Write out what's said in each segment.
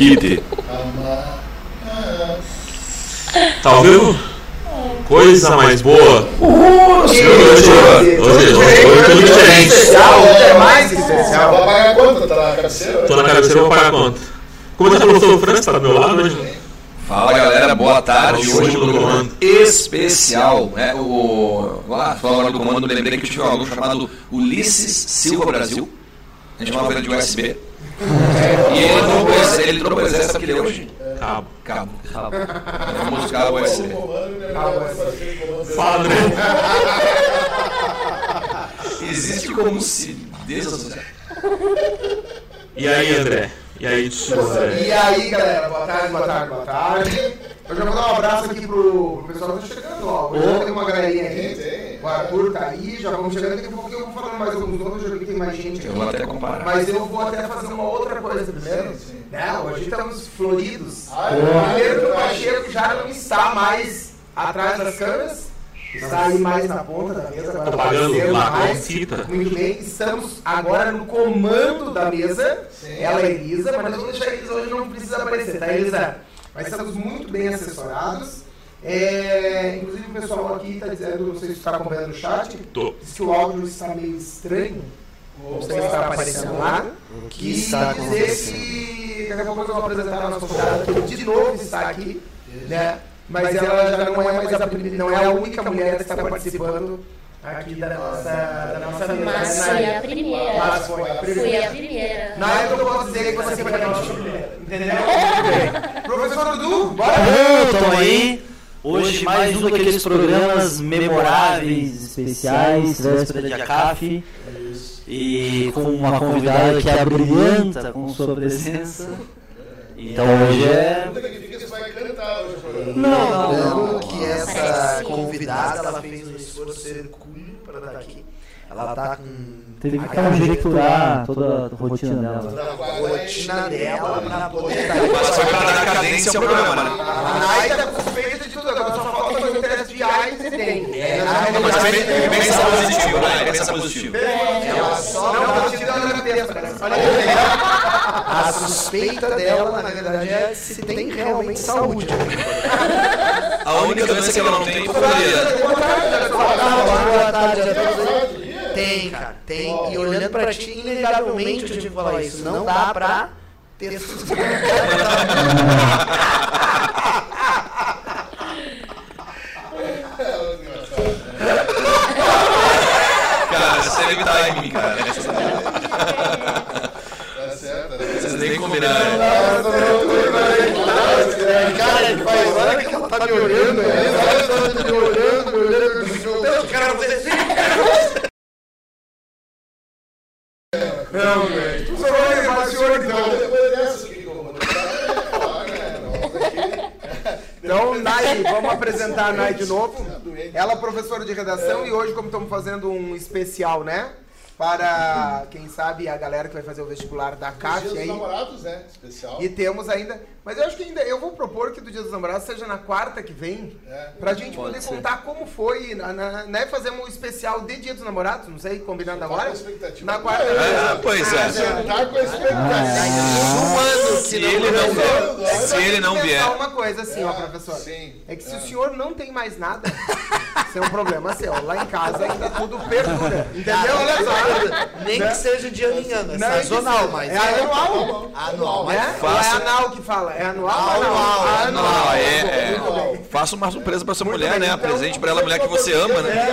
Kid. Tá vivo? Coisa mais boa. Hoje, hoje, hoje, hoje, hoje tudo diferente. Especial, é mais especial. Vai pagar a conta, tá na cabeceira? Tô na cabeceira, vou pagar a conta. Como é que o professor França tá do meu lado hoje? Fala galera, boa tarde. Hoje Hoje no comando. especial, né? O lá, falando do comando, lembrei que eu tinha um aluno chamado Ulisses Silva Brasil. A gente chamava ele de USB. E ele entrou ele entrou pro exército o que ele é hoje? Cabo. Cabo. Vamos buscar o USB. Fala, André. Existe como se desassociar. E aí, André? E aí, André? E aí, galera, boa tarde, boa tarde, boa tarde. Eu já vou dar um abraço aqui pro, pro pessoal que tá chegando, já tem uma galerinha aqui. O Arthur tá aí, já vamos chegando. Daqui a pouquinho eu vou falando mais alguns nomes, já vi que tem mais gente Eu vou aqui. até comparar. Mas eu vou até fazer uma outra coisa primeiro. Né? Hoje estamos floridos. Ah, é? Primeiro que o Pacheco já não está mais atrás das câmeras. Está aí mais na ponta da mesa. agora Tô pagando lá, mais. Muito bem, estamos agora no comando da mesa. Ela é Elisa, mas nós vamos deixar a Elisa hoje não precisa aparecer, tá, Elisa? Mas estamos muito bem assessorados. É, inclusive o pessoal aqui está dizendo, não sei se está acompanhando no chat, Tô. diz que o áudio está meio estranho. Não sei se está aparecendo lá. O que E está dizer acontecendo? que daqui a pouco nós vamos apresentar a nossa convidada, que de novo está aqui, né? Mas ela já não é mais a primeira, não é a única mulher que está participando aqui da nossa, da nossa mesa. Mas né, foi a primeira. Mas foi a Fui a primeira. primeira. Na época eu posso dizer que você foi a nossa primeira. Entendeu? Professor Dudu, bora! Estamos aí. Hoje mais um daqueles programas memoráveis, especiais, véspera de ACAF. E com uma convidada que é brilhanta com sua presença. Então hoje é. Cantar hoje o programa. Não, não, não. não. que essa convidada, ela fez um esforço hercúleo para estar aqui. Ela tá com. Teve que conjecturar toda a rotina dela. Na a rotina dela estar Mas só pra dar cadência ao programa, né? A Nai tá com suspeita de tudo, agora só falta fazer o teste de AIDS e tem. É, Não, mas vem- pensa positivo, né? Pensa positivo. Ela só não tá tirando na cabeça, cara. Olha aí. A suspeita dela, na verdade, é se tem realmente saúde. A única doença que ela não tem é hipocoria. Boa tarde a todos. Tem, cara, tem. E olhando pra ti, inegavelmente eu tive que falar isso. Não dá pra ter Cara, você teve timing, cara. tá certo? Vocês nem combinaram. Cara, ele faz, olha que ela tá me olhando, né? Olha que ela tá me olhando, me olhando. Meu cara, você Não, velho. Tu só vai levar o senhor então. Depois dessas que. Então, Nai, vamos apresentar a Nai de novo. Ela é professora de redação e hoje, como estamos fazendo um especial, né? Para, quem sabe, a galera que vai fazer o vestibular da Dia CAF dos aí. namorados, né? Especial. E temos ainda. Mas eu acho que ainda. Eu vou propor que do Dia dos Namorados seja na quarta que vem. É. Pra gente poder contar como foi, na, na- né? Fazer um especial de Dia dos Namorados, não sei, combinando agora. com a expectativa. Na quarta. É, pois é. Sentar com a expectativa. um ano Se ele não vier, se ele não vier, uma coisa assim, ó, professor. Sim. É que se o senhor não tem mais nada, isso é um problema seu. Lá em casa ainda tudo perdura. Entendeu? Olha só. Nem que seja de ano em ano, é Não, é sazonal, mas É anual. anual. Né? É anal que fala? É anual? ou Anual, Ah, Não, é, é. Muito bem. Faça uma surpresa pra sua Muito mulher, bem, né? então- Presente pra ela, a mulher que você ama, né?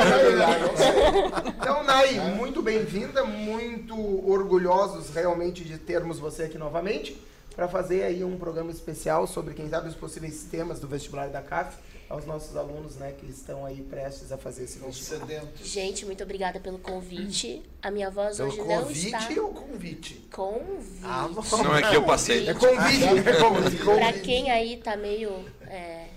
Então, Nai, muito bem-vinda, muito orgulhosos realmente de termos você aqui novamente para fazer aí um programa especial sobre, quem sabe, os possíveis temas do vestibular da CAF aos nossos alunos, né, que estão aí prestes a fazer esse vestibular. Gente, muito obrigada pelo convite. A minha voz Pelo hoje não convite está. ou convite? Convite. Ah, bom. Não é que eu passei. É convite, é convite. Pra quem aí tá meio, é,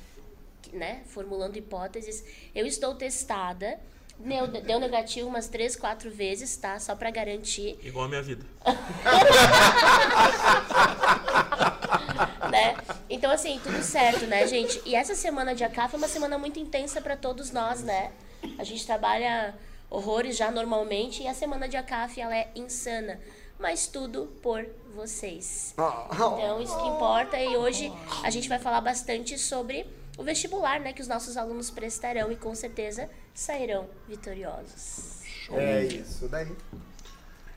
né, formulando hipóteses, eu estou testada. Deu, deu negativo umas três, quatro vezes, tá? Só pra garantir. Igual a minha vida. né? Então, assim, tudo certo, né, gente? E essa semana de ACAF é uma semana muito intensa para todos nós, né? A gente trabalha horrores já normalmente e a semana de ACAF ela é insana. mas tudo por vocês. Ah, Então, isso que importa. E hoje a gente vai falar bastante sobre o vestibular, né? Que os nossos alunos prestarão e com certeza sairão vitoriosos. É isso daí.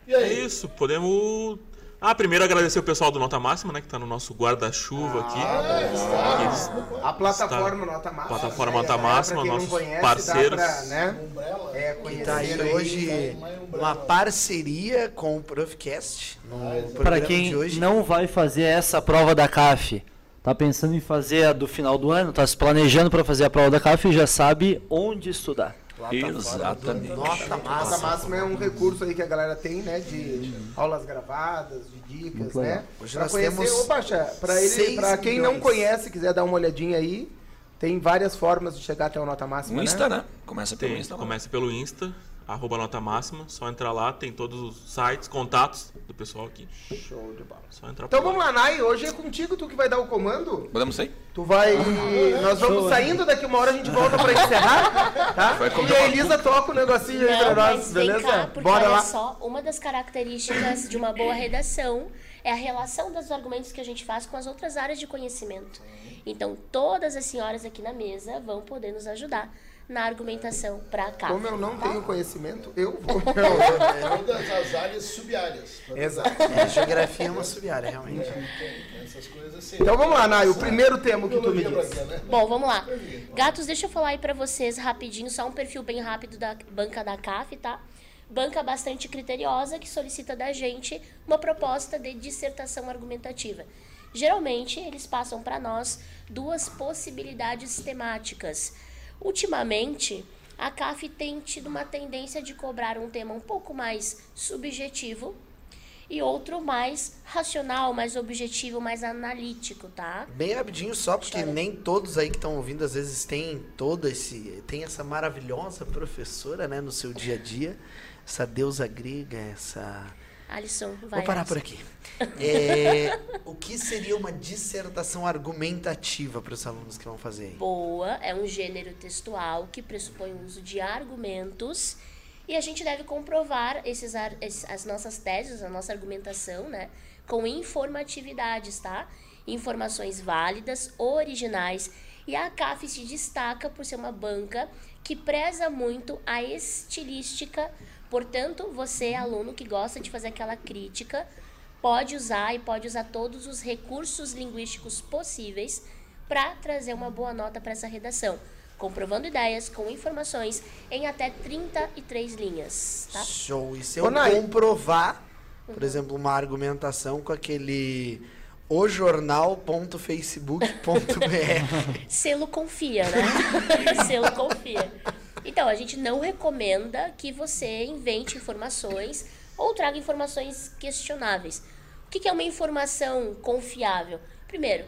E É isso, podemos. Ah, primeiro agradecer o pessoal do Nota Máxima, né? Que tá no nosso guarda-chuva aqui. Que eles- A plataforma Nota Máxima. Plataforma né? Nota Máxima, não nossos conhece, parceiros. Pra, né? Umbrella? É, Que tá aí aí. hoje uma parceria com o Profcast no programa Para quem de hoje. não vai fazer essa prova da CAF, tá pensando em fazer a do final do ano, tá se planejando para fazer a prova da CAF e já sabe onde estudar. Exatamente. Nota Nota massa. máxima é um recurso aí que a galera tem, né? De aulas gravadas, de dicas, né? Hoje pra nós conhecer, temos ô Pacha, pra, ele, pra quem não milhões. conhece, quiser dar uma olhadinha aí, tem várias formas de chegar até o Nota Máxima, No né? Insta, né? Começa pelo Tem, Insta. começa pelo Insta, arroba nota máxima, só entrar lá, tem todos os sites, contatos do pessoal aqui. Show de bola. Só entrar Então vamos lá, Nai, hoje é contigo, tu que vai dar o comando. Podemos sair? Tu vai. Ah, Nós vamos saindo, daqui uma hora a gente volta pra encerrar, tá? Vai comer E a uma Elisa toca o negocinho aí pra Não, nós, mas vem beleza? cá, porque Bora olha lá. só, uma das características de uma boa redação é a relação dos argumentos que a gente faz com as outras áreas de conhecimento. Então, todas as senhoras aqui na mesa vão poder nos ajudar na argumentação para cá. Como eu não tenho conhecimento, eu vou. Todas as áreas subáreas. Exato. É, geografia é uma subiária, realmente. Tem essas coisas assim. Então vamos lá, Nai, o primeiro tema que tu me quê, né? Bom, vamos lá. Gatos, deixa eu falar aí pra vocês rapidinho, só um perfil bem rápido da banca da CAF, tá? Banca bastante criteriosa que solicita da gente uma proposta de dissertação argumentativa. Geralmente, eles passam para nós duas possibilidades temáticas. Ultimamente, a CAF tem tido uma tendência de cobrar um tema um pouco mais subjetivo e outro mais racional, mais objetivo, mais analítico, tá? Bem rapidinho só, porque Chora. nem todos aí que estão ouvindo às vezes têm todo esse. Tem essa maravilhosa professora, né, no seu dia a dia. Essa deusa grega, essa. Alisson, vai. Vou parar Alisson. por aqui. É, o que seria uma dissertação argumentativa para os alunos que vão fazer? Boa é um gênero textual que pressupõe o uso de argumentos e a gente deve comprovar esses, ar- esses- as nossas teses, a nossa argumentação, né, com informatividades, tá? Informações válidas, originais e a CAF se destaca por ser uma banca que preza muito a estilística. Portanto, você, aluno que gosta de fazer aquela crítica, pode usar e pode usar todos os recursos linguísticos possíveis para trazer uma boa nota para essa redação, comprovando ideias com informações em até 33 linhas, tá? Show. E se eu Ô, Nai. comprovar, por Uhum. exemplo, uma argumentação com aquele ojornal.facebook.br. Selo confia, né? Selo confia. Então, a gente não recomenda que você invente informações ou traga informações questionáveis. O que que é uma informação confiável? Primeiro,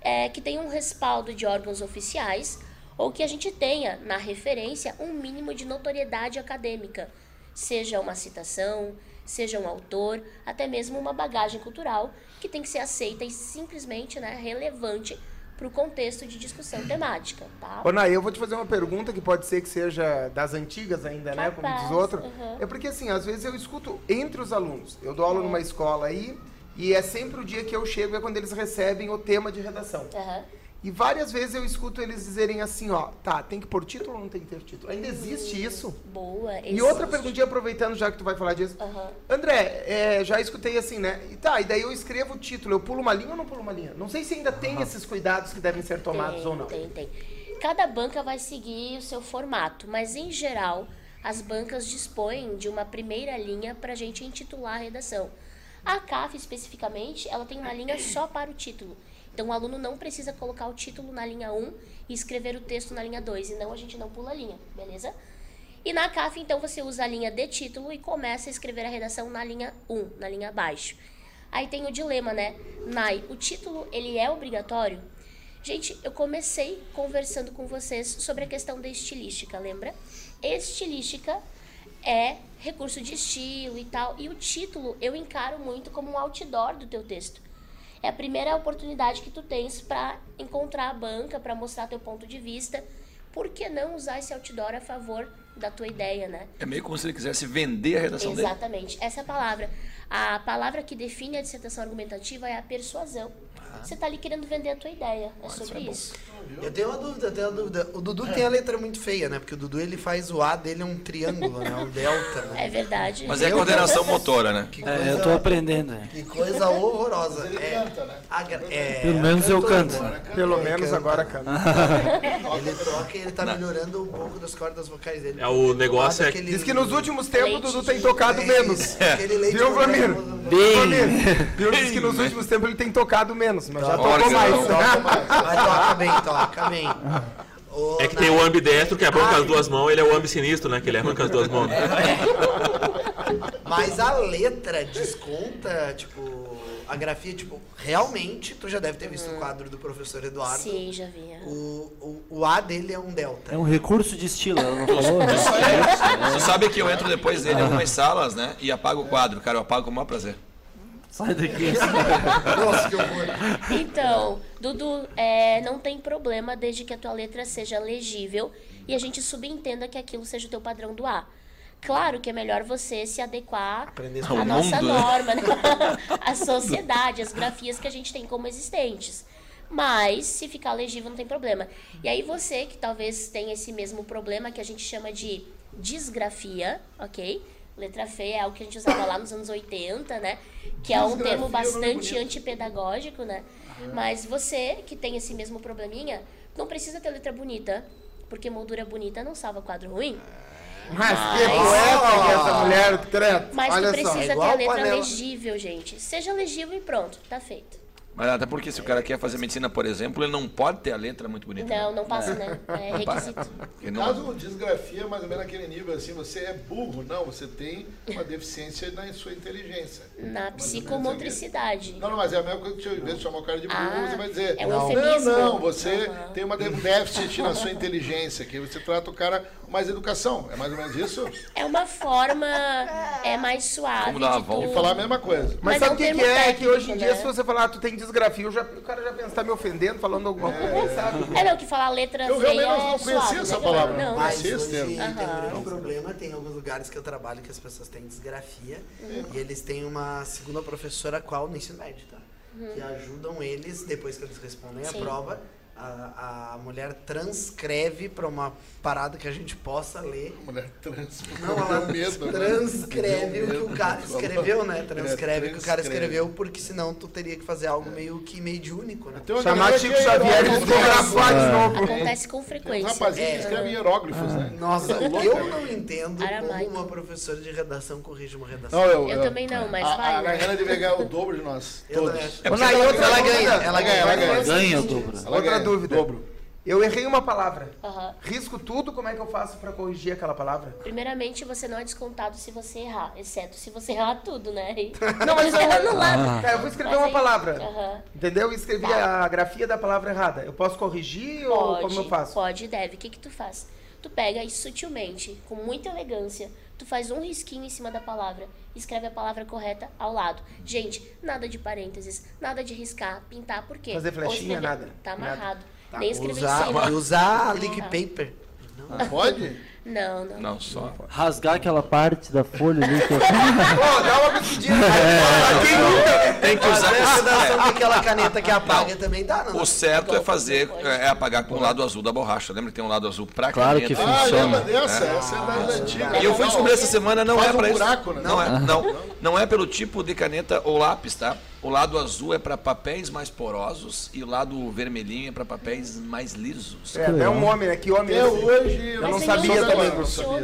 é que tenha um respaldo de órgãos oficiais ou que a gente tenha na referência um mínimo de notoriedade acadêmica, seja uma citação, seja um autor, até mesmo uma bagagem cultural que tem que ser aceita e simplesmente né, relevante para o contexto de discussão temática, tá? Ô, Nai, eu vou te fazer uma pergunta que pode ser que seja das antigas ainda, né? Como Capaz, diz outro. uhum. É porque, assim, às vezes eu escuto entre os alunos. Eu dou aula numa escola aí e é sempre o dia que eu chego, é quando eles recebem o tema de redação. Aham. E várias vezes eu escuto eles dizerem assim, ó, tá, tem que pôr título ou não tem que ter título? Ainda existe isso? Boa. E outra existe. perguntinha, aproveitando já que tu vai falar disso. Aham. André, é, já escutei assim, né? E tá, e daí eu escrevo o título, eu pulo uma linha ou não pulo uma linha? Não sei se ainda tem esses cuidados que devem ser tomados tem, ou não. Tem, tem. Cada banca vai seguir o seu formato, mas em geral as bancas dispõem de uma primeira linha para a gente intitular a redação. A CAF especificamente, ela tem uma linha só para o título. Então o aluno não precisa colocar o título na linha 1 e escrever o texto na linha 2, e não a gente não pula a linha, beleza? E na CAF, então, você usa a linha de título e começa a escrever a redação na linha 1, na linha abaixo. Aí tem o dilema, né? Nai, o título, ele é obrigatório? Gente, eu comecei conversando com vocês sobre a questão da estilística, lembra? Estilística é recurso de estilo e tal, e o título eu encaro muito como um outdoor do teu texto. É a primeira oportunidade que tu tens para encontrar a banca, para mostrar teu ponto de vista. Por que não usar esse outdoor a favor da tua ideia, né? É meio como se ele quisesse vender a redação dele. Exatamente, essa é a palavra. A palavra que define a dissertação argumentativa é a persuasão. Você está ali querendo vender a tua ideia, é sobre isso. Eu tenho uma dúvida, eu tenho uma dúvida. O Dudu tem a letra muito feia, né? Porque o Dudu ele faz o A dele é um triângulo, né? Um delta, né? É verdade. Mas é coordenação motora, né? Que É, eu tô aprendendo. né? Que coisa horrorosa. Ele É, canta, né? é, Pelo menos eu canto. né? Pelo Ele menos canta. agora, cara. Ele toca e ele tá melhorando um pouco das cordas vocais dele. É, o negócio é- Aquele- Diz que nos últimos tempos o Leite Dudu tem tocado É, menos. Leite Viu. Vlamir? Bem. Vlamir, Viu? Diz que nos últimos tempos ele tem tocado menos, mas já tocou mais. Mas toca bem, toca Ô, É que na- tem o ambidestro que arranca as duas mãos, ele é o ambi sinistro, né? Que ele arranca as duas mãos. Mas a letra desconta, tipo, a grafia, tipo, realmente, tu já deve ter visto o quadro do professor Eduardo. Sim, já vi. aham. O, o, o A dele é um delta. É um recurso de estilo, ela não falou? Tu sabe que eu entro depois dele em algumas salas, né? E apago o quadro. Cara, eu apago com o maior prazer. Sai daqui. Nossa, que horror. Então, Dudu, é, não tem problema desde que a tua letra seja legível e a gente subentenda que aquilo seja o teu padrão do A. Claro que é melhor você se adequar à nossa mundo, né? norma, né? à sociedade, às grafias que a gente tem como existentes. Mas, se ficar legível, não tem problema. E aí você, que talvez tenha esse mesmo problema, que a gente chama de disgrafia, ok? Letra feia é algo que a gente usava lá nos anos 80, né? Que é um termo nome bastante antipedagógico, né? Mas você, que tem esse mesmo probleminha, não precisa ter letra bonita, porque moldura bonita não salva quadro ruim. Mas que poeta que é essa mulher, que treta. Mas Olha tu só. precisa ter a letra legível, gente. Seja legível e pronto, tá feito. Mas até porque se o cara quer fazer medicina, por exemplo, ele não pode ter a letra muito bonita. Não, não passa, né? É requisito. No caso, desgrafia é mais ou menos naquele nível assim, você é burro, não, você tem uma deficiência na sua inteligência. Na psicomotricidade. Não, não, mas é a mesma coisa que de chamar o cara de burro, Ah, você vai dizer. é um não, não, não, você tem uma um déficit na sua inteligência, que você trata o cara mais educação. É mais ou menos isso? É uma forma é mais suave. Vamos dar uma E falar a mesma coisa. Mas, Mas sabe é o um que, que é? técnico, que hoje em dia, né? se você falar, ah, tu tem desgrafio, já, o cara já pensa, tá me ofendendo, falando alguma coisa, sabe? É não, que falar letra Eu realmente é não conhecia suave, essa né? palavra. Não, Mas Sim, esse termo. tem um problema, tem alguns lugares que eu trabalho que as pessoas têm desgrafia Uhum. e eles têm uma segunda professora qual no ensino médio, tá? Que ajudam eles, depois que eles respondem Uhum. Sim. a prova, a, a mulher transcreve para uma parada que a gente possa ler. Mulher trans. Não, ela medo, né? transcreve o que o cara escreveu, né? Transcreve o que o cara escreveu, porque senão tu teria que fazer algo meio que mediúnico, né? Uma Chamar Chico é Xavier e hieróglifo. desgrafar de novo. Acontece com Tem um frequência. rapazinho que escreve hieróglifos, né? Nossa, eu não entendo Aramaico. como uma professora de redação corrige uma redação. Não, eu, Eu também não, mas a, vai. A né? Gargana devia ganhar o dobro de nós. Eu Todos. É Ela ganha, ela ganha, ela ganha. Ganha o dobro. Outra dúvida. Dobro. Eu errei uma palavra. Aham. Risco tudo, como é que eu faço pra corrigir aquela palavra? Primeiramente, você não é descontado se você errar, exceto se você errar tudo, né? Não, mas eu, é anulado. Tá, eu vou escrever Mas uma aí- palavra. Aham. Entendeu? E escrevi a grafia da palavra errada. Eu posso corrigir ou Pode, como eu faço? pode e deve. O que que tu faz? Tu pega e sutilmente, com muita elegância, tu faz um risquinho em cima da palavra, escreve a palavra correta ao lado. Gente, nada de parênteses, nada de riscar, pintar, por quê? Fazer flechinha, nada. Tá Nada. amarrado. Tá, Nem escrever em usar, cima. usar lick paper. Pode? Não, não. Não, só. Rasgar aquela parte da folha ali que eu... Dá uma. Quem nunca? Tem que usar. redação com aquela caneta que apaga também dá, não. O certo é fazer, é apagar com o lado azul da borracha. Lembra que tem um lado azul pra Claro caneta? que Ah, Funciona. lembra dessa? Essa é das antigas. E eu fui descobrir essa semana, não é um pra isso. né? Não é, não, não é pelo tipo de caneta ou lápis, tá? O lado azul é para papéis mais porosos e o lado vermelhinho é para papéis mais lisos. É, até um homem, né? Que homem é esse? hoje Eu não sabia não também.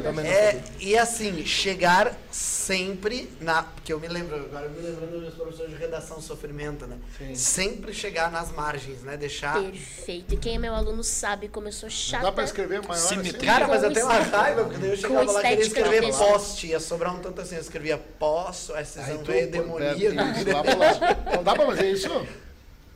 Também não É, sabia. e assim, chegar sempre na. Porque eu me lembro, agora eu me lembrando dos meus professores de redação sofrimento, né? Sempre chegar nas margens, né? Deixar. Perfeito. E quem é meu aluno sabe como eu sou chata. Dá pra escrever maior assim? Cara, mas eu tenho uma raiva, porque daí eu chegava lá e queria escrever poste, ia sobrar um tanto assim, eu escrevia posso, é pô, demoníaco. Não dá pra fazer isso?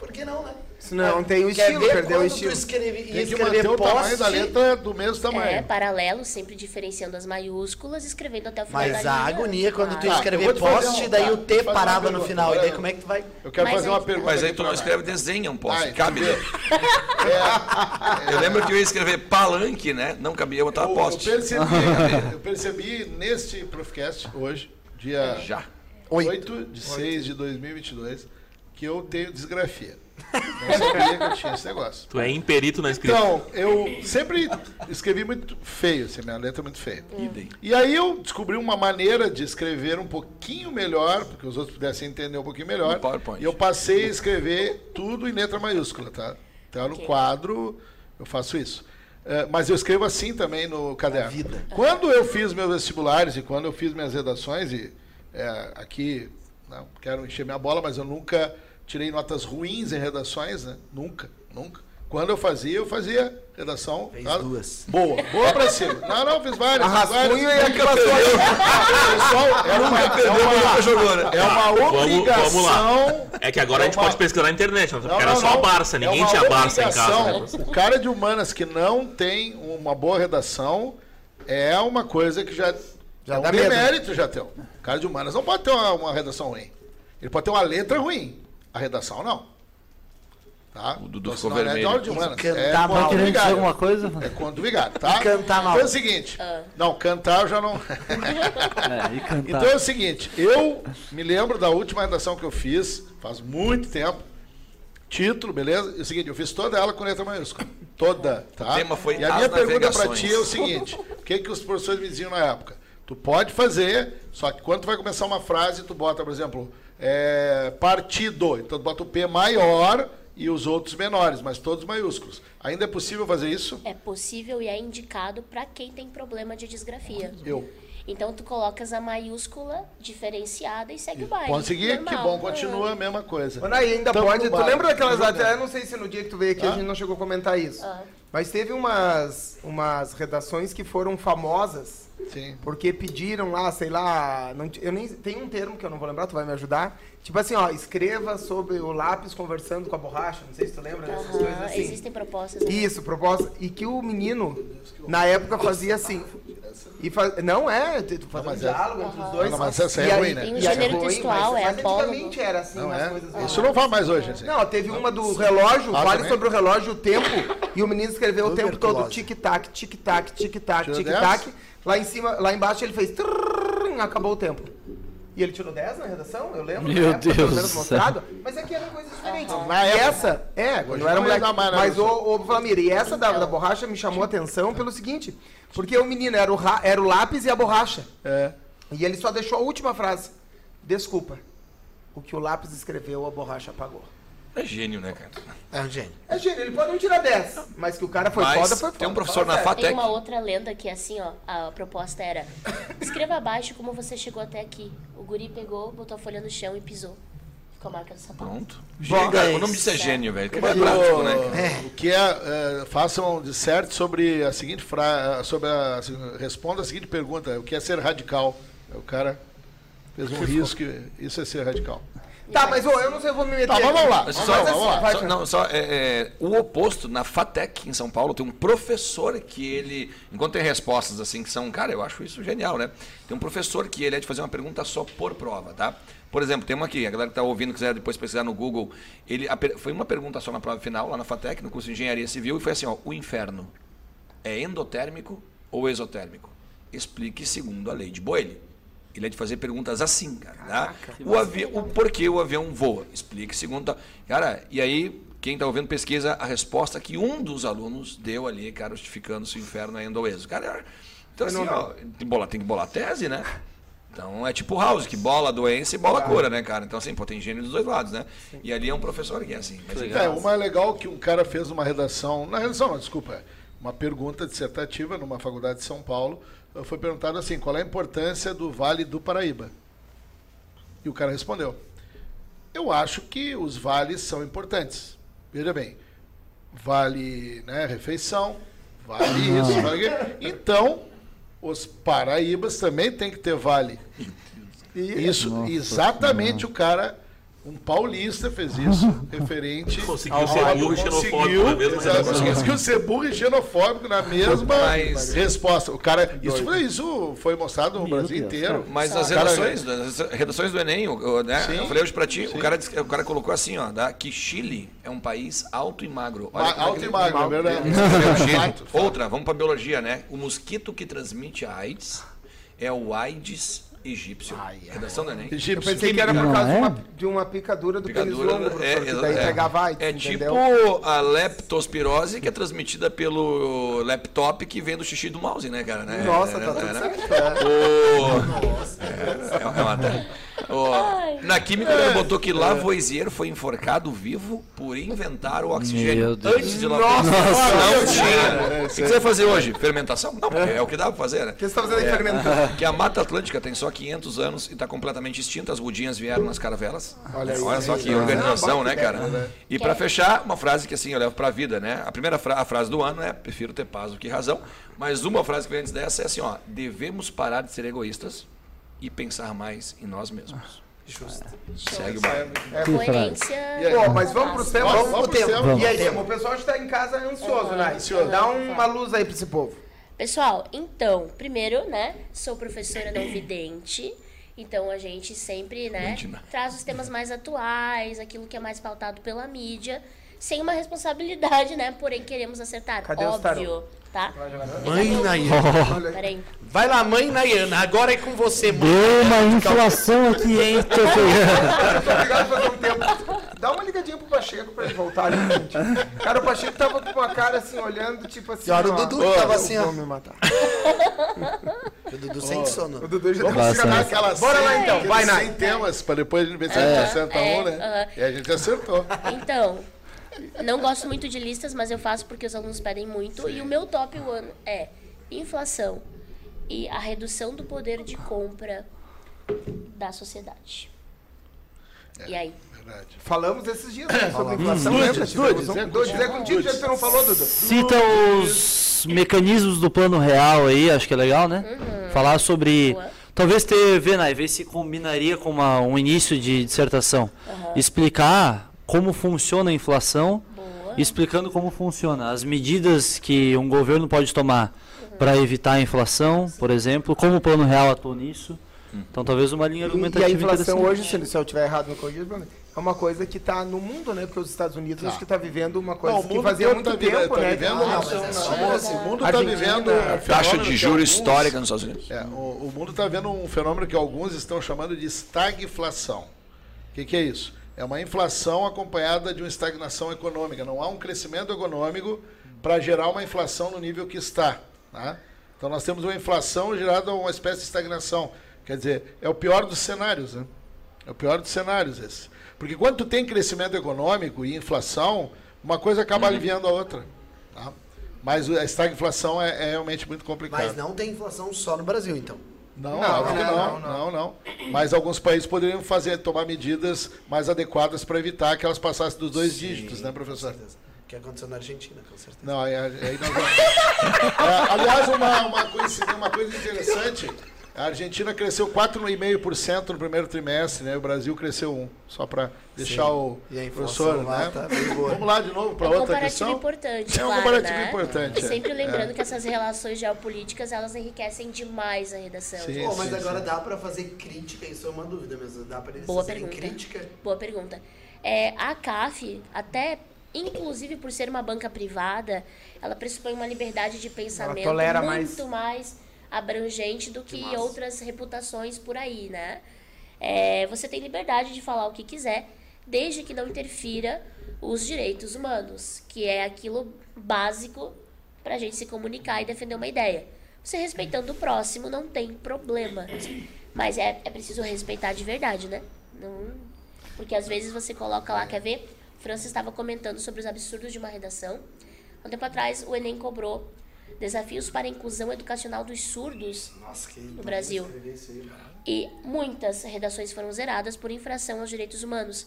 Por que não, né? Se não tem o estilo, ver perdeu o estilo. Tu escreve, ia Tem que escrever manter o tamanho post, da letra do mesmo É, tamanho. paralelo, sempre diferenciando as maiúsculas, escrevendo até o final da Mas linha. a agonia quando tu Claro. eu escrever vou te fazer post, um- daí tá, o T fazer uma parava no final. E daí como é que tu vai? Eu quero Mas fazer aí- uma pergunta. Mas aí tu não escreve desenha um post, Ah, cabe. entendeu? Eu lembro que eu ia escrever palanque, né? Não cabia, eu botava Eu, eu post. percebi, eu percebi neste Profcast, hoje, dia Já. 8 de 6 de 2022, que eu tenho desgrafia. Não sabia que eu tinha esse negócio. Tu é imperito na escrita. Então, eu sempre escrevi muito feio, assim, minha letra é muito feia. Idem. E aí eu descobri uma maneira de escrever um pouquinho melhor, porque os outros pudessem entender um pouquinho melhor. No PowerPoint. E eu passei a escrever tudo em letra maiúscula, tá? Então no Ok. quadro eu faço isso. Eh, mas eu escrevo assim também no caderno. Quando eu fiz meus vestibulares e quando eu fiz minhas redações, e eh, aqui não quero encher minha bola, mas eu nunca tirei notas ruins em redações, né? Nunca, nunca. Quando eu fazia, eu fazia redação Fez tá? duas. boa, boa pra cima. Não, não, fiz várias. A fiz várias. rascunho e aquela Pessoal, é uma, é uma, né? é uma Vamos- obrigação. vamos lá. É que agora a gente É uma- pode pesquisar na internet, Não, era não, só a. Barça, É ninguém uma tinha Barça em casa. né? O cara de humanas que não tem uma boa redação é uma coisa que já, Já é um dá medo. demérito já tem. O cara de humanas não pode ter uma, uma redação ruim. Ele pode ter uma letra ruim. A redação não. Tá? O Dudu Então, ficou é de vermelho. aula de humanas. Cantar é mal. Tá o querendo dizer alguma coisa? É contra o vigário, tá? Cantar mal. Então é o seguinte. Não, cantar eu já não. É, e cantar. Então é o seguinte, eu me lembro da última redação que eu fiz, faz muito tempo. Título, beleza? É o seguinte, eu fiz toda ela com letra maiúscula. Toda, tá? O tema foi e a minha pergunta pra navegações. ti é o seguinte: o que, que os professores me diziam na época? Tu pode fazer, só que quando tu vai começar uma frase, tu bota, por exemplo, é, partido. Então tu bota o P maior e os outros menores, mas todos maiúsculos. Ainda é possível fazer isso? É possível e é indicado para quem tem problema de disgrafia. Eu. Então tu colocas a maiúscula diferenciada e segue o baile. Pode seguir? Que normal. bom, continua a mesma coisa. Mano, aí ainda Tamo pode. Tu lembra daquelas. Até, eu não sei se no dia que tu veio aqui a Ah? gente não chegou a comentar isso. Ah. Mas teve umas, umas redações que foram famosas Sim. porque pediram lá, sei lá. Não, eu nem, tem um termo que eu não vou lembrar, tu vai me ajudar. Tipo assim, ó, escreva sobre o lápis conversando com a borracha. Não sei se tu lembra dessas Aham, coisas assim. Existem propostas. né? Isso, proposta. E que o menino, na época, fazia assim. E fa... Não é, tu faz um é- diálogo entre os dois. Não, mas essa é E aí- ruim, né? Tem um e aí- gênero ruim, textual, mas, é mas apólogo. antigamente era assim, Não umas é? coisas Isso não vai mais hoje, assim. Não, teve uma do relógio, Ah, fale sobre o relógio o tempo, e o menino escreveu o tempo todo tic-tac, tic-tac, tic-tac, tic-tac. Lá em cima, lá embaixo ele fez trrrr, acabou o tempo. E ele tirou 10 na redação, eu lembro. Meu na época, pelo Deus menos do mostrado. Mas é que eram coisas diferentes. Na e época. essa, é, quando eu era mais, né, Mas o, o Flamir, e essa da, da borracha me chamou a atenção pelo seguinte: porque o menino era o, ra- era o lápis e a borracha. É. E ele só deixou a última frase. Desculpa. O que o lápis escreveu, a borracha apagou. É gênio, né, cara? É um gênio. É gênio, ele pode não tirar 10, mas que o cara foi Mas foda, foi foda. tem um professor na sério. Tem FATEC. uma outra lenda que é assim, ó. A proposta era: escreva abaixo como você chegou até aqui. O guri pegou, botou a folha no chão e pisou. Ficou a marca do sapato. Pronto. Bom, Gênio, cara, é o nome isso. disso é gênio, velho. Que é prático, o, né? o que é, é, façam de certo sobre a seguinte frase, sobre a, assim, responda a seguinte pergunta, o que é ser radical? O cara fez um risco, isso é ser radical. Tá, mas ô, eu não sei, eu vou me meter. Tá, mas vamos lá. Vamos só, lá, vamos lá. vai, só- não, só, é, é, o oposto, na FATEC, em São Paulo, tem um professor que ele. Enquanto tem respostas assim que são. Cara, eu acho isso genial, né? Tem um professor que ele é de fazer uma pergunta só por prova, tá? Por exemplo, tem uma aqui, a galera que está ouvindo, quiser depois pesquisar no Google. Ele, a foi uma pergunta só na prova final, lá na FATEC, no curso de Engenharia Civil, e foi assim: ó, o inferno é endotérmico ou exotérmico? Explique segundo a lei de Boyle. Ele é de fazer perguntas assim, cara. Tá? O, avi o porquê o avião voa? Explique segundo. Cara, e aí, quem está ouvindo, pesquisa a resposta que um dos alunos deu ali, cara, justificando se o inferno é endo ou exo. Cara, então assim, ó, tem, que bolar, tem que bolar a tese, né? Então é tipo House, que bola a doença e bola a cura, né, cara? Então, assim, pô, tem gênio dos dois lados, né? E ali é um professor que é assim. Mas, É, uma é legal que um cara fez uma redação, na redação não, desculpa, uma pergunta dissertativa numa faculdade de São Paulo, foi perguntado assim, qual é a importância do Vale do Paraíba? E o cara respondeu, eu acho que os vales são importantes. Veja bem, vale né, refeição, vale isso, vale aquilo. Então, os paraíbas também tem que ter vale. Isso, exatamente o cara Um paulista fez isso, referente Conseguiu ao ser burro e xenofóbico conseguiu, na mesma conseguiu ser burro e xenofóbico na mesma Mas- resposta. O cara, isso foi, isso foi mostrado no Meu Brasil Deus, inteiro. Mas as Cara, redações, das redações do Enem, né, Sim. eu falei hoje pra ti, o cara, disse- o cara colocou assim, ó, tá? que Chile é um país alto e magro. Olha Ma- é alto e ele- magro, é verdade. Fato. Outra, vamos pra biologia, né? O mosquito que transmite a AIDS é o Aedes egípcio. Redação do Enem. Eu Egípcio. pensei que era por causa de, é? uma, de uma picadura do pênis Picadura, longo, professor, é, daí é. pegava AIDS, É entendeu? tipo a leptospirose que é transmitida pelo laptop que vem do xixi do mouse, né, cara? Né? Nossa, tá tudo certo. é. O... É, é uma- o- Na química ele botou que Lavoisier foi enforcado vivo por inventar o oxigênio. Antes de Lavoisier. Nossa, não tinha. O que você vai fazer hoje? Fermentação? Não, porque é o que dá pra fazer, né? O que você está fazendo aí fermentando? Que a Mata Atlântica tem só 500 anos e está completamente extinta. As budinhas vieram nas caravelas. Olha aí. Olha só que organização, né, cara? E para fechar, uma frase que assim eu levo pra vida, né? A primeira fra a frase do ano é: prefiro ter paz do que razão. Mas uma frase que vem antes dessa é assim: ó, devemos parar de ser egoístas e pensar mais em nós mesmos. Segue o baile. Coerência. Pô, mas vamos pros temas? Vamos, vamos pro tema. temas. E aí, Tema, o pessoal está em casa ansioso, né? Dá uma luz aí pra esse povo. Pessoal, então, primeiro, né, sou professora não vidente, então a gente sempre, né, Mentira. traz os temas mais atuais, aquilo que é mais pautado pela mídia, sem uma responsabilidade, né, porém queremos acertar, Cadê os óbvio, tá? Mãe Nayana. Peraí. Vai lá, mãe Nayana. Agora é com você, mãe. Deu uma inflação aqui, hein? Tô obrigado por um tempo. Dá uma ligadinha pro Pacheco pra ele voltar ali, gente. Cara, o Pacheco tava com uma cara assim, olhando, tipo assim. A hora o Dudu ó, tava assim, ó. Me matar. O Dudu sente sono. O Dudu já tá ensinar chegando. aquelas Bora lá 100, então, vai, 100 Nai. temas, para depois a gente ver se a gente acerta é, um, né? aham. E a gente acertou. Então, não gosto muito de listas, mas eu faço porque os alunos pedem muito, e o meu top one é inflação e a redução do poder de compra da sociedade. E aí? Verdade. Falamos esses dias né, sobre inflação, lembra? Dudes, Tivemos Dudes, é Dudes, é contigo. já que você não falou, Dudu. Cita os mecanismos do plano real aí, acho que é legal, né? Falar sobre. Boa. Talvez ter, vê, Nai, ver se combinaria com uma- um início de dissertação. Explicar como funciona a inflação, Boa. explicando como funciona as medidas que um governo pode tomar para evitar a inflação, por exemplo, como o plano real atua nisso. Então talvez uma linha E, argumentativa e a inflação hoje, se, se eu estiver errado no mim, é uma coisa que está no mundo, né? Porque os Estados Unidos acho que está vivendo uma coisa Não, o que mundo fazia muito tá vivendo- tempo, tá né? vivendo mas na- é assim, o mundo está vivendo um Taxa fenômeno de que juros alguns- histórica nos Estados Unidos. É, o, o mundo está vendo um fenômeno que alguns estão chamando de estagflação. O que, que é isso? É uma inflação acompanhada de uma estagnação econômica. Não há um crescimento econômico para gerar uma inflação no nível que está. tá? Então nós temos uma inflação gerada uma espécie de estagnação. Quer dizer, é o pior dos cenários. Né? É o pior dos cenários esse. Porque quando tu tem crescimento econômico e inflação, uma coisa acaba aliviando a outra. tá? Mas a estagflação é, é realmente muito complicado. Mas não tem inflação só no Brasil, então. Não, Não, não, não, não, não, não, Mas alguns países poderiam fazer, tomar medidas mais adequadas para evitar que elas passassem dos dois dígitos, né, professor? Com certeza. Que aconteceu na Argentina, com certeza. Não, aí, aí nós vamos. É, aliás, uma, uma, coisa, uma coisa interessante, a Argentina cresceu 4,5% no primeiro trimestre, né? O Brasil cresceu 1%. Só para deixar o E a professor, lá né? tá. Vamos lá de novo para É um outra comparativo questão. importante, É um claro, comparativo né? importante, E é. sempre lembrando É. que essas relações geopolíticas, elas enriquecem demais a redação. Sim. Pô, mas agora dá pra fazer crítica, isso é uma dúvida mesmo. Dá pra eles Boa fazerem pergunta. crítica. Boa pergunta. É, a CAF, até inclusive por ser uma banca privada, ela pressupõe uma liberdade de pensamento muito mais abrangente do que outras reputações por aí, né? É, você tem liberdade de falar o que quiser, desde que não interfira os direitos humanos, que é aquilo básico para a gente se comunicar e defender uma ideia. Você respeitando o próximo não tem problema. Mas é, é preciso respeitar de verdade, né? Não, porque às vezes você coloca lá, quer ver? O Francis estava comentando sobre os absurdos de uma redação. Há um tempo atrás, o Enem cobrou desafios para a inclusão educacional dos surdos Nossa, no Brasil. E muitas redações foram zeradas por infração aos direitos humanos.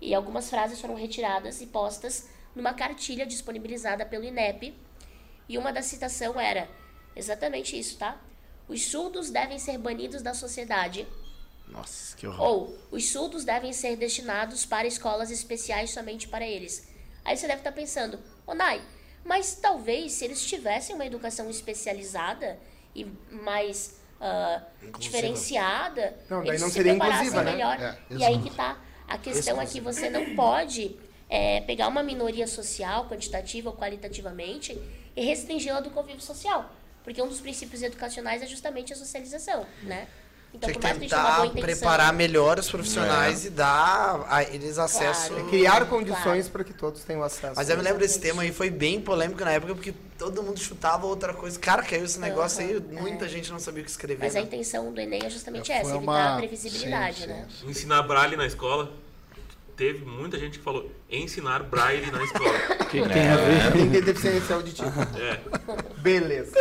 E algumas frases foram retiradas e postas numa cartilha disponibilizada pelo INEP. E uma da citação era exatamente isso, tá? Os surdos devem ser banidos da sociedade Nossa, que horror. Ou os surdos devem ser destinados para escolas especiais somente para eles. Aí você deve estar pensando, ô Nai, mas talvez se eles tivessem uma educação especializada e mais ah, diferenciada, Não, daí eles não se seria preparassem inclusiva, né? melhor. É, e aí que tá. A questão é que você não pode é, pegar uma minoria social, quantitativa ou qualitativamente, e restringi-la do convívio social. Porque um dos princípios educacionais é justamente a socialização, né? Então, Tinha que a tentar intenção, preparar melhor os profissionais e dar a eles acesso. Claro. Criar Claro. condições para que todos tenham acesso. Mas eu me lembro desse tema aí, foi bem polêmico na época, porque todo mundo chutava outra coisa. Cara, caiu esse negócio aí, Aham, muita é. gente não sabia o que escrever. Mas a né? intenção do Enem é justamente Foi essa, evitar uma- a previsibilidade, sim, né? sim. Ensinar braille na escola. Teve muita gente que falou ensinar braille na escola. Que tem a ver? Quem tem deficiência auditiva. É. Beleza.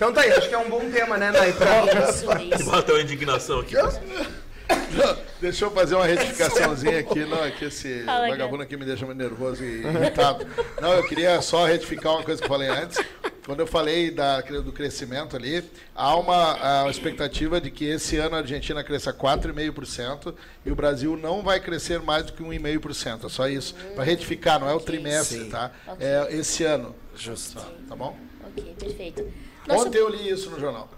Então tá aí, acho que é um bom tema, né, Nai? Pra... Isso, isso. Bateu a indignação aqui. Deixa eu fazer uma retificaçãozinha aqui. Não, é que esse Fala, vagabundo aqui me deixa muito nervoso e irritado. Não, eu queria só retificar uma coisa que eu falei antes. Quando eu falei da, do crescimento ali, há uma, há uma expectativa de que esse ano a Argentina cresça 4,5% e o Brasil não vai crescer mais do que 1,5%. É só isso. Para retificar, não é o trimestre, tá? É esse ano. Justo. Tá bom? Ok, perfeito. Nosso- Ontem eu li isso no jornal.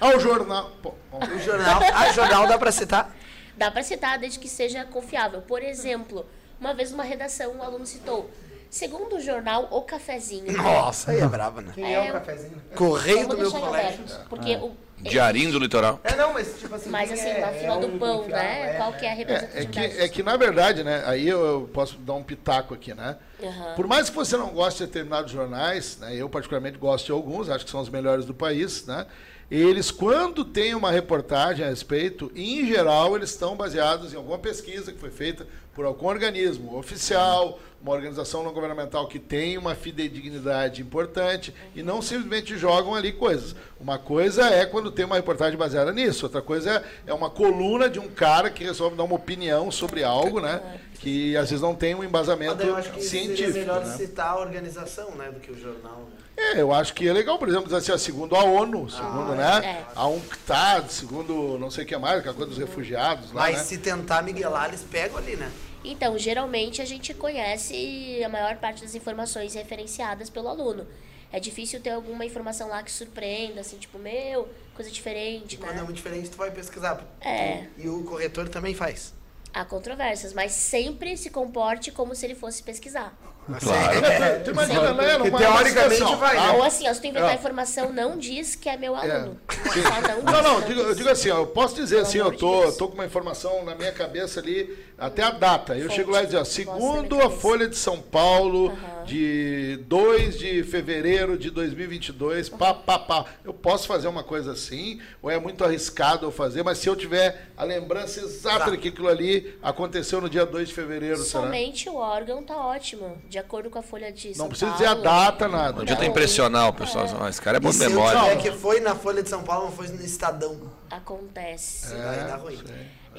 Ah, o jornal. Pô. O jornal, a jornal dá pra citar? Dá para citar desde que seja confiável. Por exemplo, uma vez numa redação, um aluno citou, segundo o jornal O Cafezinho. Nossa, aí é brava, né? Quem é, É, o cafezinho? Correio Vamos do meu colégio. aberto, porque o, Diarinho do litoral. É, não, mas tipo assim. mas assim, é, na é do pão, né? Qual que é a É, é, representatividade? que, é que, na verdade, né? Aí eu, eu posso dar um pitaco aqui, né? Aham. Por mais que você não goste de determinados jornais, né? Eu particularmente gosto de alguns, acho que são os melhores do país, né? Eles, quando tem uma reportagem a respeito, em geral, eles estão baseados em alguma pesquisa que foi feita por algum organismo oficial, uma organização não governamental que tem uma fidedignidade importante e não simplesmente jogam ali coisas. Uma coisa é quando tem uma reportagem baseada nisso, outra coisa é, é uma coluna de um cara que resolve dar uma opinião sobre algo, né? Que às vezes não tem um embasamento eu acho que seria científico. melhor né? citar a organização, né, do que o jornal. né? É, eu acho que é legal, por exemplo, dizer assim, ó, segundo a ONU, segundo, né? é. A UNCTAD, segundo não sei o que mais, que é a coisa dos refugiados lá, Mas né? se tentar miguelar, eles pegam ali, né? Então, geralmente a gente conhece a maior parte das informações referenciadas pelo aluno. É difícil ter alguma informação lá que surpreenda, assim, tipo, meu, coisa diferente, E quando é né? muito diferente, tu vai pesquisar. É. E o corretor também faz. Há controvérsias, mas sempre se comporte como se ele fosse pesquisar. Claro. Tu imagina, né? Numa teoricamente vai, né? Ou assim, ó, se tu inventar É. informação, não diz que é meu aluno. Sim. Só não, Não, não, diz, digo, diz. digo assim, ó, eu posso dizer Pelo assim, eu de tô, tô com uma informação na minha cabeça ali, até a data. Eu Fonte. chego lá e ó, Vossa segundo a. Folha de São Paulo, Aham. de 2 de fevereiro de 2022, pá, pá, pá. Eu posso fazer uma coisa assim, ou é muito arriscado eu fazer, mas se eu tiver a lembrança exata de que aquilo ali aconteceu no dia 2 de fevereiro, será? Somente o órgão tá ótimo, de acordo com a folha de São Não precisa Paulo. dizer a data, nada. Não adianta impressionar o pessoal. Ah, esse cara é bom de se eu memória. tiver que foi na Folha de São Paulo, não foi no Estadão. Acontece. É. Daí dá ruim.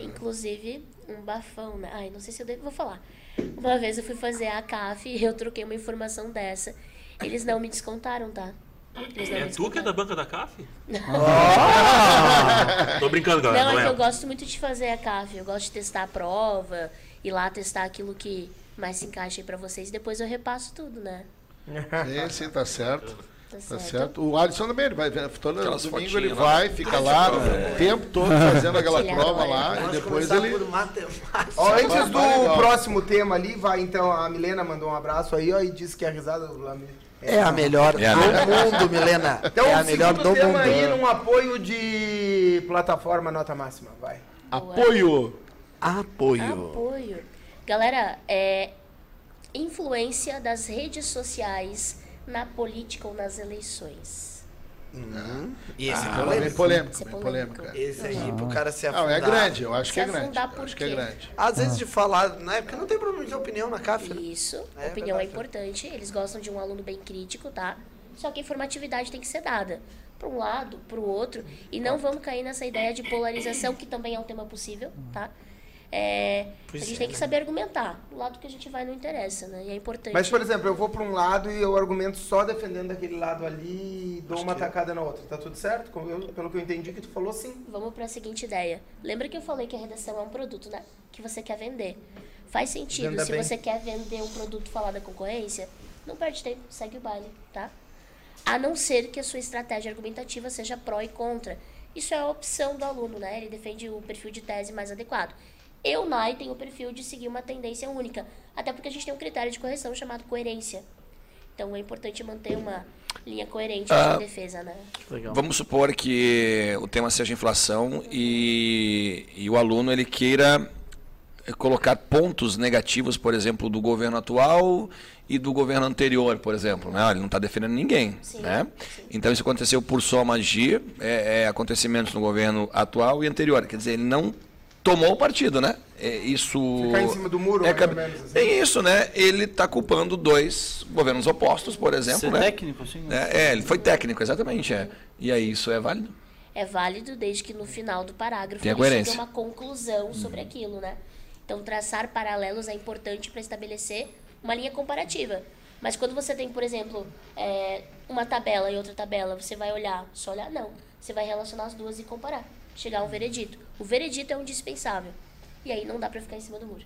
Inclusive, um bafão, né? Ai, não sei se eu devo, vou falar. Uma vez eu fui fazer a CAF e eu troquei uma informação dessa. Eles não me descontaram, tá? Eles não É tu que é da banca da CAF? Tô brincando, galera. Não, Não, é que é. eu gosto muito de fazer a CAF. Eu gosto de testar a prova, ir lá testar aquilo que mais se encaixa aí pra vocês. Depois eu repasso tudo, né? Sim, sim, tá certo. Tá Tá certo? certo. O Alisson também, ele vai todo Aquelas domingo ele lá, vai, né? fica lá o tempo todo fazendo aquela prova lá e depois ele. Ó, antes do próximo tema ali, vai então, a Milena mandou um abraço aí, ó, e disse que a risada do. É a melhor É a do melhor. mundo, Milena. Então, é a melhor do tema mundo. aí num apoio de plataforma nota máxima, vai. Apoio. Apoio. Apoio. Galera, é influência das redes sociais na política ou nas eleições. E esse é Ah, bem polêmico. polêmico, Isso é bem polêmico. polêmico. Esse aí, pro cara se Não, afundar. é grande, eu acho que é Se grande. eu por acho que é grande. Às vezes de falar, na época não tem problema de opinião na CAF, né? Isso, É opinião é verdade. importante. Eles gostam de um aluno bem crítico, tá? Só que a informatividade tem que ser dada para um lado, para o outro, e não vamos cair nessa ideia de polarização que também é um tema possível, tá? É, a gente é, tem que né? saber argumentar. O lado que a gente vai não interessa, né? E é importante. Mas, por exemplo, eu vou para um lado e eu argumento só defendendo aquele lado ali e dou uma tacada na outra. Tá tudo certo? Eu- pelo que eu entendi que tu falou, sim. Vamos para a seguinte ideia. Lembra que eu falei que a redação é um produto, né? Que você quer vender. Faz sentido. Venda Se bem. você quer vender um produto falar da concorrência, não perde tempo, segue o baile, tá? A não ser que a sua estratégia argumentativa seja pró e contra. Isso é a opção do aluno, né? Ele defende o perfil de tese mais adequado. Eu, Nai, tenho o perfil de seguir uma tendência única. Até porque a gente tem um critério de correção chamado coerência. Então é importante manter uma linha coerente Ah. de defesa, né? Legal. Vamos supor que o tema seja inflação e, e o aluno ele queira colocar pontos negativos, por exemplo, do governo atual e do governo anterior, por exemplo. Né? Ele não está defendendo ninguém. Sim, né? sim. Então isso aconteceu por só magia, é, é acontecimentos no governo atual e anterior. Quer dizer, ele não tomou o partido, né? É, isso Ficar em cima do muro, é, mais menos, assim. Tem isso, né? Ele está culpando dois governos opostos, por exemplo, Ser né? técnico, assim, né? É, é, ele foi técnico, exatamente. É. E aí isso é válido? é válido desde que no final do parágrafo Tenha ele chegue coerência. a uma conclusão sobre aquilo, né? Então, traçar paralelos é importante para estabelecer uma linha comparativa. Mas quando você tem, por exemplo, é, uma tabela e outra tabela, você vai olhar, só olhar? Não. Você vai relacionar as duas e comparar. Chegar a um veredito. O veredito é um dispensável. E aí não dá para ficar em cima do muro.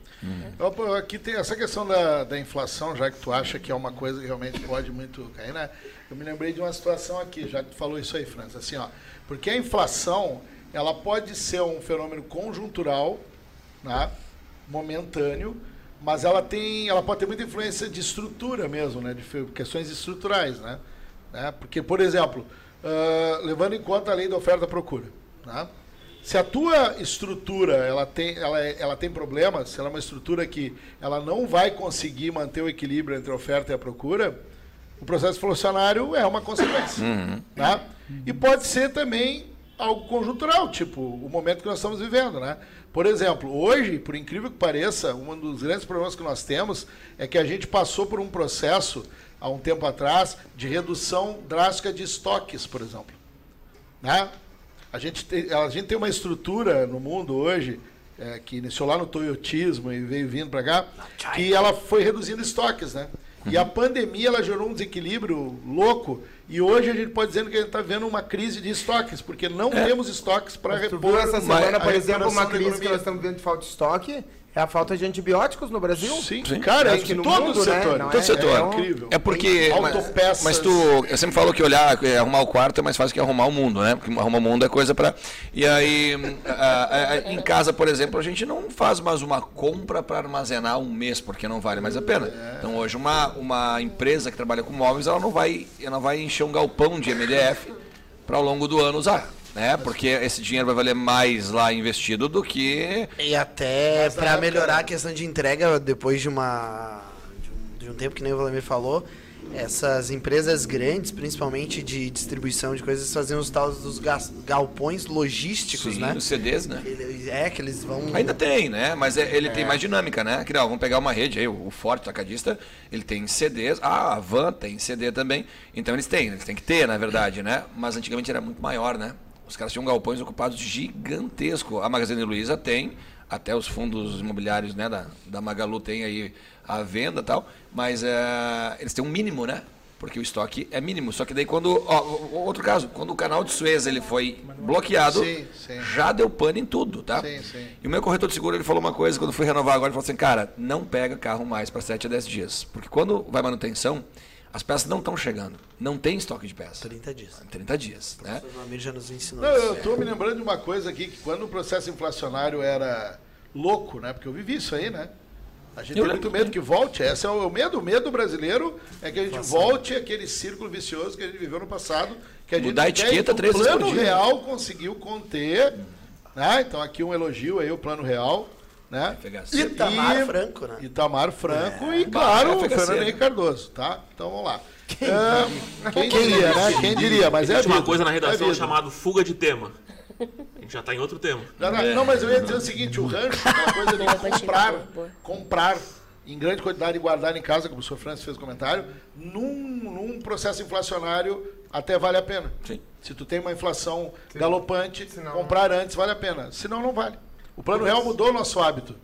Opa, Aqui tem essa questão da, da inflação, já que tu acha que é uma coisa que realmente pode muito cair, né? Eu me lembrei de uma situação aqui, já que tu falou isso aí, França, assim, ó. Porque a inflação, ela pode ser um fenômeno conjuntural, né? momentâneo, mas ela tem, ela pode ter muita influência de estrutura mesmo, né? De questões estruturais, né? né? Porque, por exemplo, ah, levando em conta a lei da oferta e procura, né? Se a tua estrutura ela tem, ela, é- ela tem problemas, se ela é uma estrutura que ela não vai conseguir manter o equilíbrio entre a oferta e a procura, o processo inflacionário é uma consequência. Tá? E pode ser também algo conjuntural, tipo o momento que nós estamos vivendo. Né? Por exemplo, hoje, por incrível que pareça, um dos grandes problemas que nós temos é que a gente passou por um processo, há um tempo atrás, de redução drástica de estoques, por exemplo. Né? A, gente tem, a gente tem uma estrutura no mundo hoje, é, que iniciou lá no toyotismo e veio vindo para cá, que ela foi reduzindo estoques, né? E a pandemia ela gerou um desequilíbrio louco e hoje a gente pode dizer que a gente está vendo uma crise de estoques, porque não temos estoques para repor essa semana, por exemplo, uma crise que nós estamos vendo de falta de estoque? É a falta de antibióticos no Brasil? Sim, Sim. cara, é que no todo mundo, o né? setor. Não Todo é- setor. é um- incrível. É porque. Autopeças. mas tu. Eu sempre falo que olhar, arrumar o quarto é mais fácil que arrumar o mundo, né? Porque arrumar o mundo é coisa para. E aí, a- a- a- em casa, por exemplo, a gente não faz mais uma compra para armazenar um mês, porque não vale mais a pena. Então hoje uma, uma empresa que trabalha com móveis, ela não vai, ela vai encher um galpão de MDF para ao longo do ano usar. Né? Porque esse dinheiro vai valer mais lá investido do que E até para época- melhorar a questão de entrega depois de uma de um, de um tempo que nem o Vladimir falou, essas empresas grandes, principalmente de distribuição de coisas, faziam os tais dos galpões logísticos, sim, né? os CDs, né? É que eles vão Ainda tem, né? Mas é- ele tem mais dinâmica, né? Que, não, vamos pegar uma rede aí, o Forte Tacadista, ele tem CDs, ah, a Van tem CD também. Então eles têm, eles têm que ter, na verdade, né? Mas antigamente era muito maior, né? Os caras tinham galpões ocupados gigantesco. A Magazine Luiza tem, até os fundos imobiliários né, da, da Magalu tem aí a venda e tal, mas eh, eles têm um mínimo, né? Porque o estoque é mínimo. Só que daí quando. Ó, outro caso, quando o canal de Suez ele foi bloqueado, Sim, sim. já deu pane em tudo, tá? Sim, sim. E o meu corretor de seguro ele falou uma coisa quando fui renovar agora, ele falou assim, cara, não pega carro mais para 7 a 10 dias. Porque quando vai manutenção, as peças não estão chegando. Não tem estoque de peça. 30 dias. 30 dias, né? O Vladimir já nos ensinou Não, isso. eu estou me lembrando de uma coisa aqui, que quando o processo inflacionário era louco, né? Porque eu vivi isso aí, né? A gente Eu tem muito medo que volte. Esse é o medo. O medo brasileiro é que a gente volte àquele círculo vicioso que a gente viveu no passado. Que a gente Mudar a etiqueta o três por plano real conseguiu conter. Né? Então aqui um elogio aí, o plano real. Né? FHC. Itamar E- Franco, né? Itamar Franco e, Bah, claro, o FHC, Fernando né? Henrique Cardoso, tá? Então vamos lá. Ah, quem diria, né? Quem diria, mas é a Existe uma vida, coisa na é redação vida. chamada fuga de tema. A gente já tá em outro tema. Não, não, não, mas eu ia dizer o seguinte, o rancho, aquela coisa de comprar, comprar em grande quantidade e guardar em casa, como o senhor Francis fez comentário, num, num processo inflacionário até vale a pena. Sim. Se tu tem uma inflação galopante, Senão- comprar antes vale a pena. Senão não vale. O plano real mudou o nosso hábito.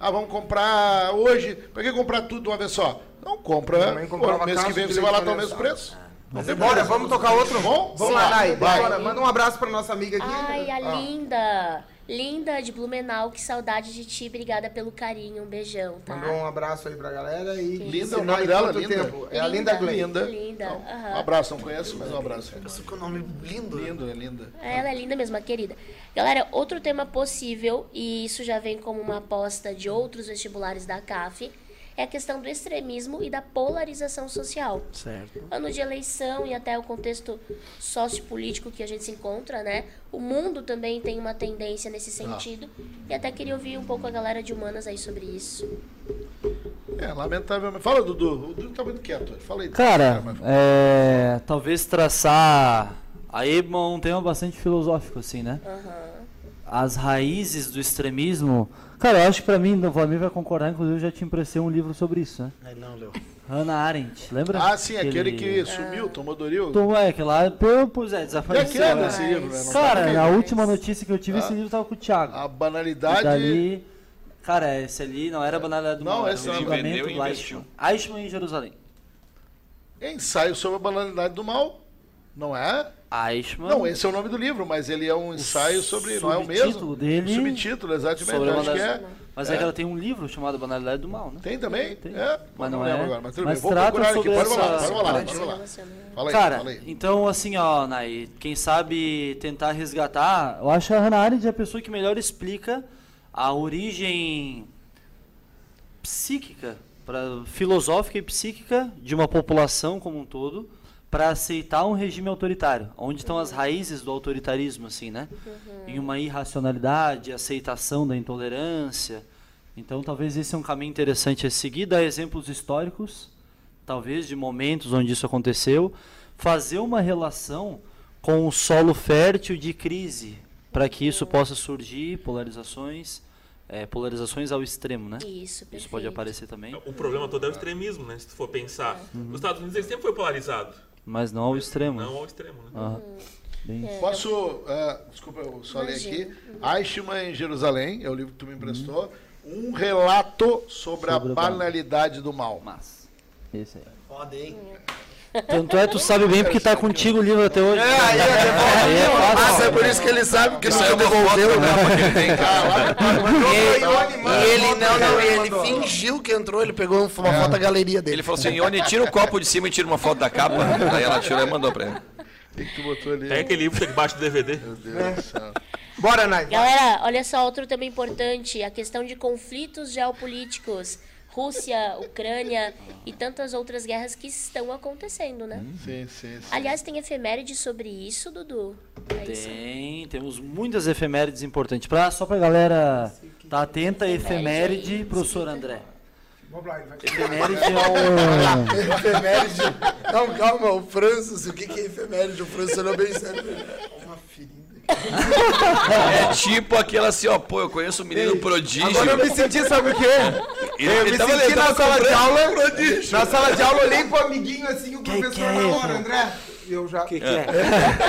Ah, vamos comprar hoje. Pra que comprar tudo de uma vez só? Não, compra. Pô, mês que vem você vai lá estar o mesmo preço. Mas bora, vamos tocar outro? Bom, vamos Sim, lá. Nai, Vai. bora. Manda um abraço pra nossa amiga aqui. Ai, a Ah. linda. Linda de Blumenau, que saudade de ti. Obrigada pelo carinho. Um beijão, tá? Mandou um abraço aí pra galera e Linda, se o nome dela, Linda. tempo? É a Linda Glenn. Linda. Linda, Então, aham. Um abraço, não conheço, mas um abraço. Com o nome lindo. Lindo, é linda. Ela é linda mesmo, a querida. Galera, outro tema possível, e isso já vem como uma aposta de outros vestibulares da CAF, é a questão do extremismo e da polarização social. Certo. Ano de eleição e até o contexto sociopolítico que a gente se encontra, né? O mundo também tem uma tendência nesse sentido. E até queria ouvir um pouco a galera de humanas aí sobre isso. É, lamentavelmente. Fala, Dudu. O Dudu tá muito quieto. Fala aí. Cara, é, talvez traçar aí um tema bastante filosófico, assim, né? As raízes do extremismo. Cara, eu acho que pra mim, o Vladimir vai concordar, inclusive eu já te emprestei um livro sobre isso, né? Aí não, Leo. Hannah Arendt, lembra? Ah, sim, aquele que sumiu, tomou Doril. Então, é, que lá, pô, pois é, E desapareceu. aquele né? esse livro, né? Não Cara, tá na aqui. última notícia que eu tive, esse Ah. livro tava com o Thiago. A E banalidade. dali, cara, esse ali não era banalidade do Não, mal, esse era o não. julgamento e do. Eichmann. Eichmann em Jerusalém. Ensaio sobre a banalidade do mal. Não é? Eichmann. Não, esse é o nome do livro, mas ele é um ensaio sobre. Não é o mesmo? subtítulo dele- subtítulo, exatamente. sobre Acho que é. Mas é. É. que ela tem um livro chamado Banalidade do Mal, né? Tem também? Tem. É, Mas não, não é. agora. Mas tudo Mas bem, vou procurar aqui. Pode essa- pode de pode relacionar. Fala aí, Cara, fala aí. então assim, ó, Nai, quem sabe tentar resgatar, eu acho a Hannah Arendt a pessoa que melhor explica a origem psíquica, pra, filosófica e psíquica de uma população como um todo para aceitar um regime autoritário, onde estão as raízes do autoritarismo, assim, né? Em uma irracionalidade, aceitação da intolerância. Então, talvez esse é um caminho interessante a seguir, dar exemplos históricos, talvez de momentos onde isso aconteceu, fazer uma relação com o solo fértil de crise, para que isso possa surgir polarizações, eh, polarizações ao extremo, né? Isso, perfeito. Isso pode aparecer também, O problema todo é o extremismo, né? Se tu for pensar. Uhum. Os Estados Unidos ele sempre foi polarizado. Mas não ao extremo. Não ao extremo, né? Aham. Bem- Posso. ah, desculpa, eu só ler aqui. Imagina. Eichmann em Jerusalém, é o livro que tu me emprestou. Um relato sobre, Sobre a banalidade do mal. Mas, esse aí. Foda, hein? Tanto é, tu sabe bem porque tá contigo o livro até hoje. É, aí é Aí é fácil. Massa, é por isso que ele sabe que Isso não é foto devolveu, né? tem. E ele, não, não, ele fingiu que entrou, ele pegou uma foto da galeria dele. Ele falou assim, Ione, tira o copo de cima e tira uma foto da capa. Aí ela tirou e mandou pra ele. O que, que tu botou ali? Aquele livro que tá debaixo do DVD. Meu Deus do céu. Bora, Nai. Galera, olha só, outro tema importante, a questão de conflitos geopolíticos. Rússia, Ucrânia e tantas outras guerras que estão acontecendo, né? Sim, sim, sim. Aliás, tem efeméride sobre isso, Dudu? É isso. Tem, temos muitas efemérides importantes. Pra, só pra galera tá atenta, efeméride, professor André. Vamos lá, ele vai Efeméride é um... Efeméride. Não, calma, o Francis, o que, que é efeméride? O Francis olhou bem sério. Uma ferida. É tipo aquela assim, ó, pô, eu conheço um menino prodígio. Agora eu me senti, sabe o quê? Ele- eu ele me tava- senti na sala de aula. prodígio. Na sala de aula, eu olhei pro amiguinho assim, o Que professor que é na hora? André. Eu já. que é?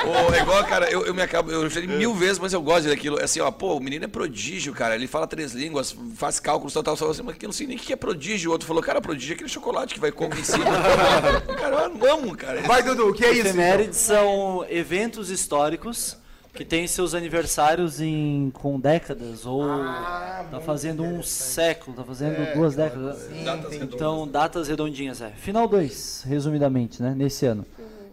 Ô, é igual, cara, eu, eu me acabo, eu li mil vezes, mas eu gosto daquilo. É Assim, ó, pô, o menino é prodígio, cara. Ele fala três línguas, faz cálculos, tal, tal, tal. Assim, mas eu não sei nem o que é prodígio. O outro falou, cara, prodígio é aquele chocolate que vai comer em cima. cara, eu amo, cara. Vai, Dudu, o que é isso? Efemérides são eventos históricos que têm seus aniversários em, com décadas, ou Ah, tá fazendo um século, tá fazendo É, duas décadas. então, datas redondinhas, é. Final 2, resumidamente, né, nesse ano.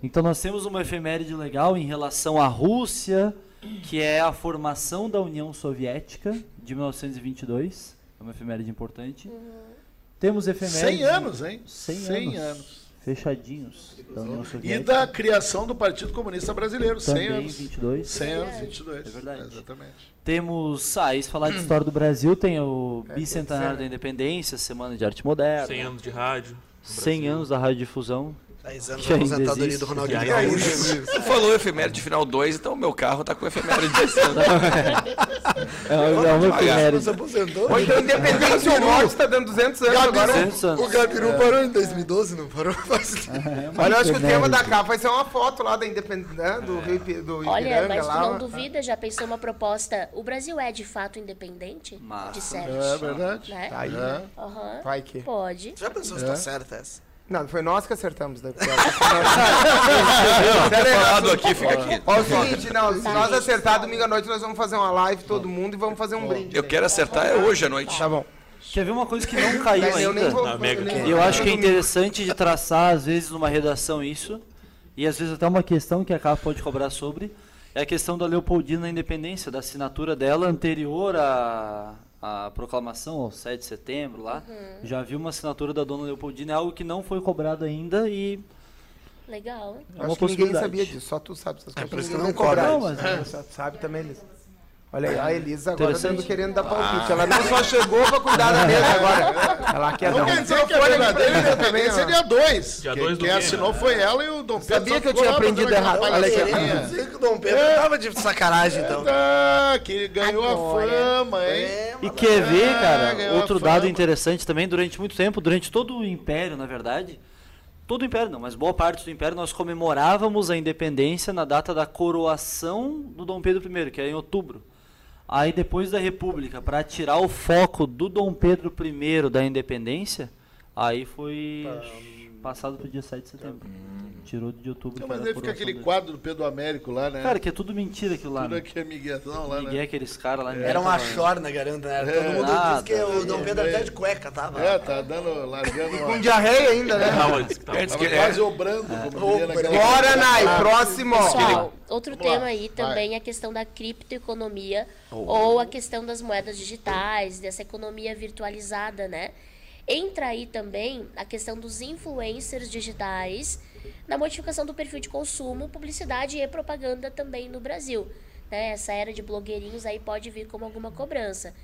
Então nós temos uma efeméride legal em relação à Rússia, que é a formação da União Soviética de 1922. É uma efeméride importante. Temos efemérides 100 anos, hein? 100 anos. Fechadinhos da União E Soviética. da criação do Partido Comunista Brasileiro, 100 Também anos. 22. 100 anos, 22. É verdade. Exatamente. Temos, ah, e se falar de história do Brasil, tem o Bicentenário da Independência, Semana de Arte Moderna, 100 anos de rádio. no 100 Brasil. anos da radiodifusão. 10 anos Que da aposentadoria existe. do Ronaldinho Gaúcho. Tu falou efeméride final 2, então o meu carro tá com efeméride de É, é uma efeméride. Ou então Independência ou Morte tá dando 200 anos agora. 200 anos. O Gabiru parou em 2012, não parou? Olha, eu acho que o tema da capa vai ser uma foto lá da Independência, do Rio Ipi- do Olha, Ipiranga mas tu lá. não duvida, já pensou uma proposta? O Brasil é de fato independente? Massa. De certo. É verdade. Né? Tá aí, É. né? Aham. Vai que. Pode. Já pensou se tá certa essa? Não, foi nós que acertamos. Né? falado aqui, fica aqui. Ó, o seguinte, não, se nós acertar domingo à noite, nós vamos fazer uma live todo mundo e vamos fazer um brinde. Eu quero acertar é hoje à noite. Tá bom. Quer ver uma coisa que não caiu Mas eu nem ainda? vou. Na Mega nem-. Eu acho que é interessante de traçar, às vezes, numa redação isso, e às vezes até uma questão que a CAF pode cobrar sobre, é a questão da Leopoldina na independência, da assinatura dela anterior à, à proclamação, ao 7 de setembro lá. Já vi uma assinatura da dona Leopoldina, é algo que não foi cobrado ainda e Legal. é uma Acho que ninguém sabia disso, só tu sabe essas coisas. por isso que não cobra. Não, mas- É, só tu sabe também, Elisa. Olha aí, a Elisa agora Interessante. dando, querendo dar palpite. Ela não só chegou pra cuidar da mesa agora. Ela quer dar Não um quer dizer que é microfone aqui pra verdadeiro, Elisa também, independência ó. é dia 2. Dia Quem, do assinou foi ela e o Dom Pedro. Sabia que eu tinha aprendido errado. Olha aqui. que o Dom Pedro tava de sacanagem, então. Ah, que ganhou a fama, hein? É, E quer ver, Ah, cara, outro a dado interessante também, durante muito tempo, durante todo o Império, na verdade, todo o Império não, mas boa parte do Império, nós comemorávamos a independência na data da coroação do Dom Pedro I, que é em outubro. Aí depois da República, para tirar o foco do Dom Pedro I da independência, aí foi passado pro dia 7 de setembro. Tirou de outubro. Não, que mas aí fica aquele dele. quadro do Pedro Américo lá, né? Cara, que é tudo mentira aquilo lá. Tudo né? aqui é miguezão lá, Ninguém é né? aqueles caras lá. Era uma tá- chorna, garanto, né? Todo mundo Nada. diz que o Dom Pedro até de cueca tava. É, tá dando, largando Com diarreia ainda, né? Tava antes que tava. Antes Tava que- quase obrando. Bora, Nai, próximo. Pessoal, outro Vamos lá, tema aí também é a questão da criptoeconomia ou a questão das moedas digitais, dessa economia virtualizada, né? Entra aí também a questão dos influencers digitais na modificação do perfil de consumo, publicidade e propaganda também no Brasil. Né? Essa era de blogueirinhos aí pode vir como alguma cobrança.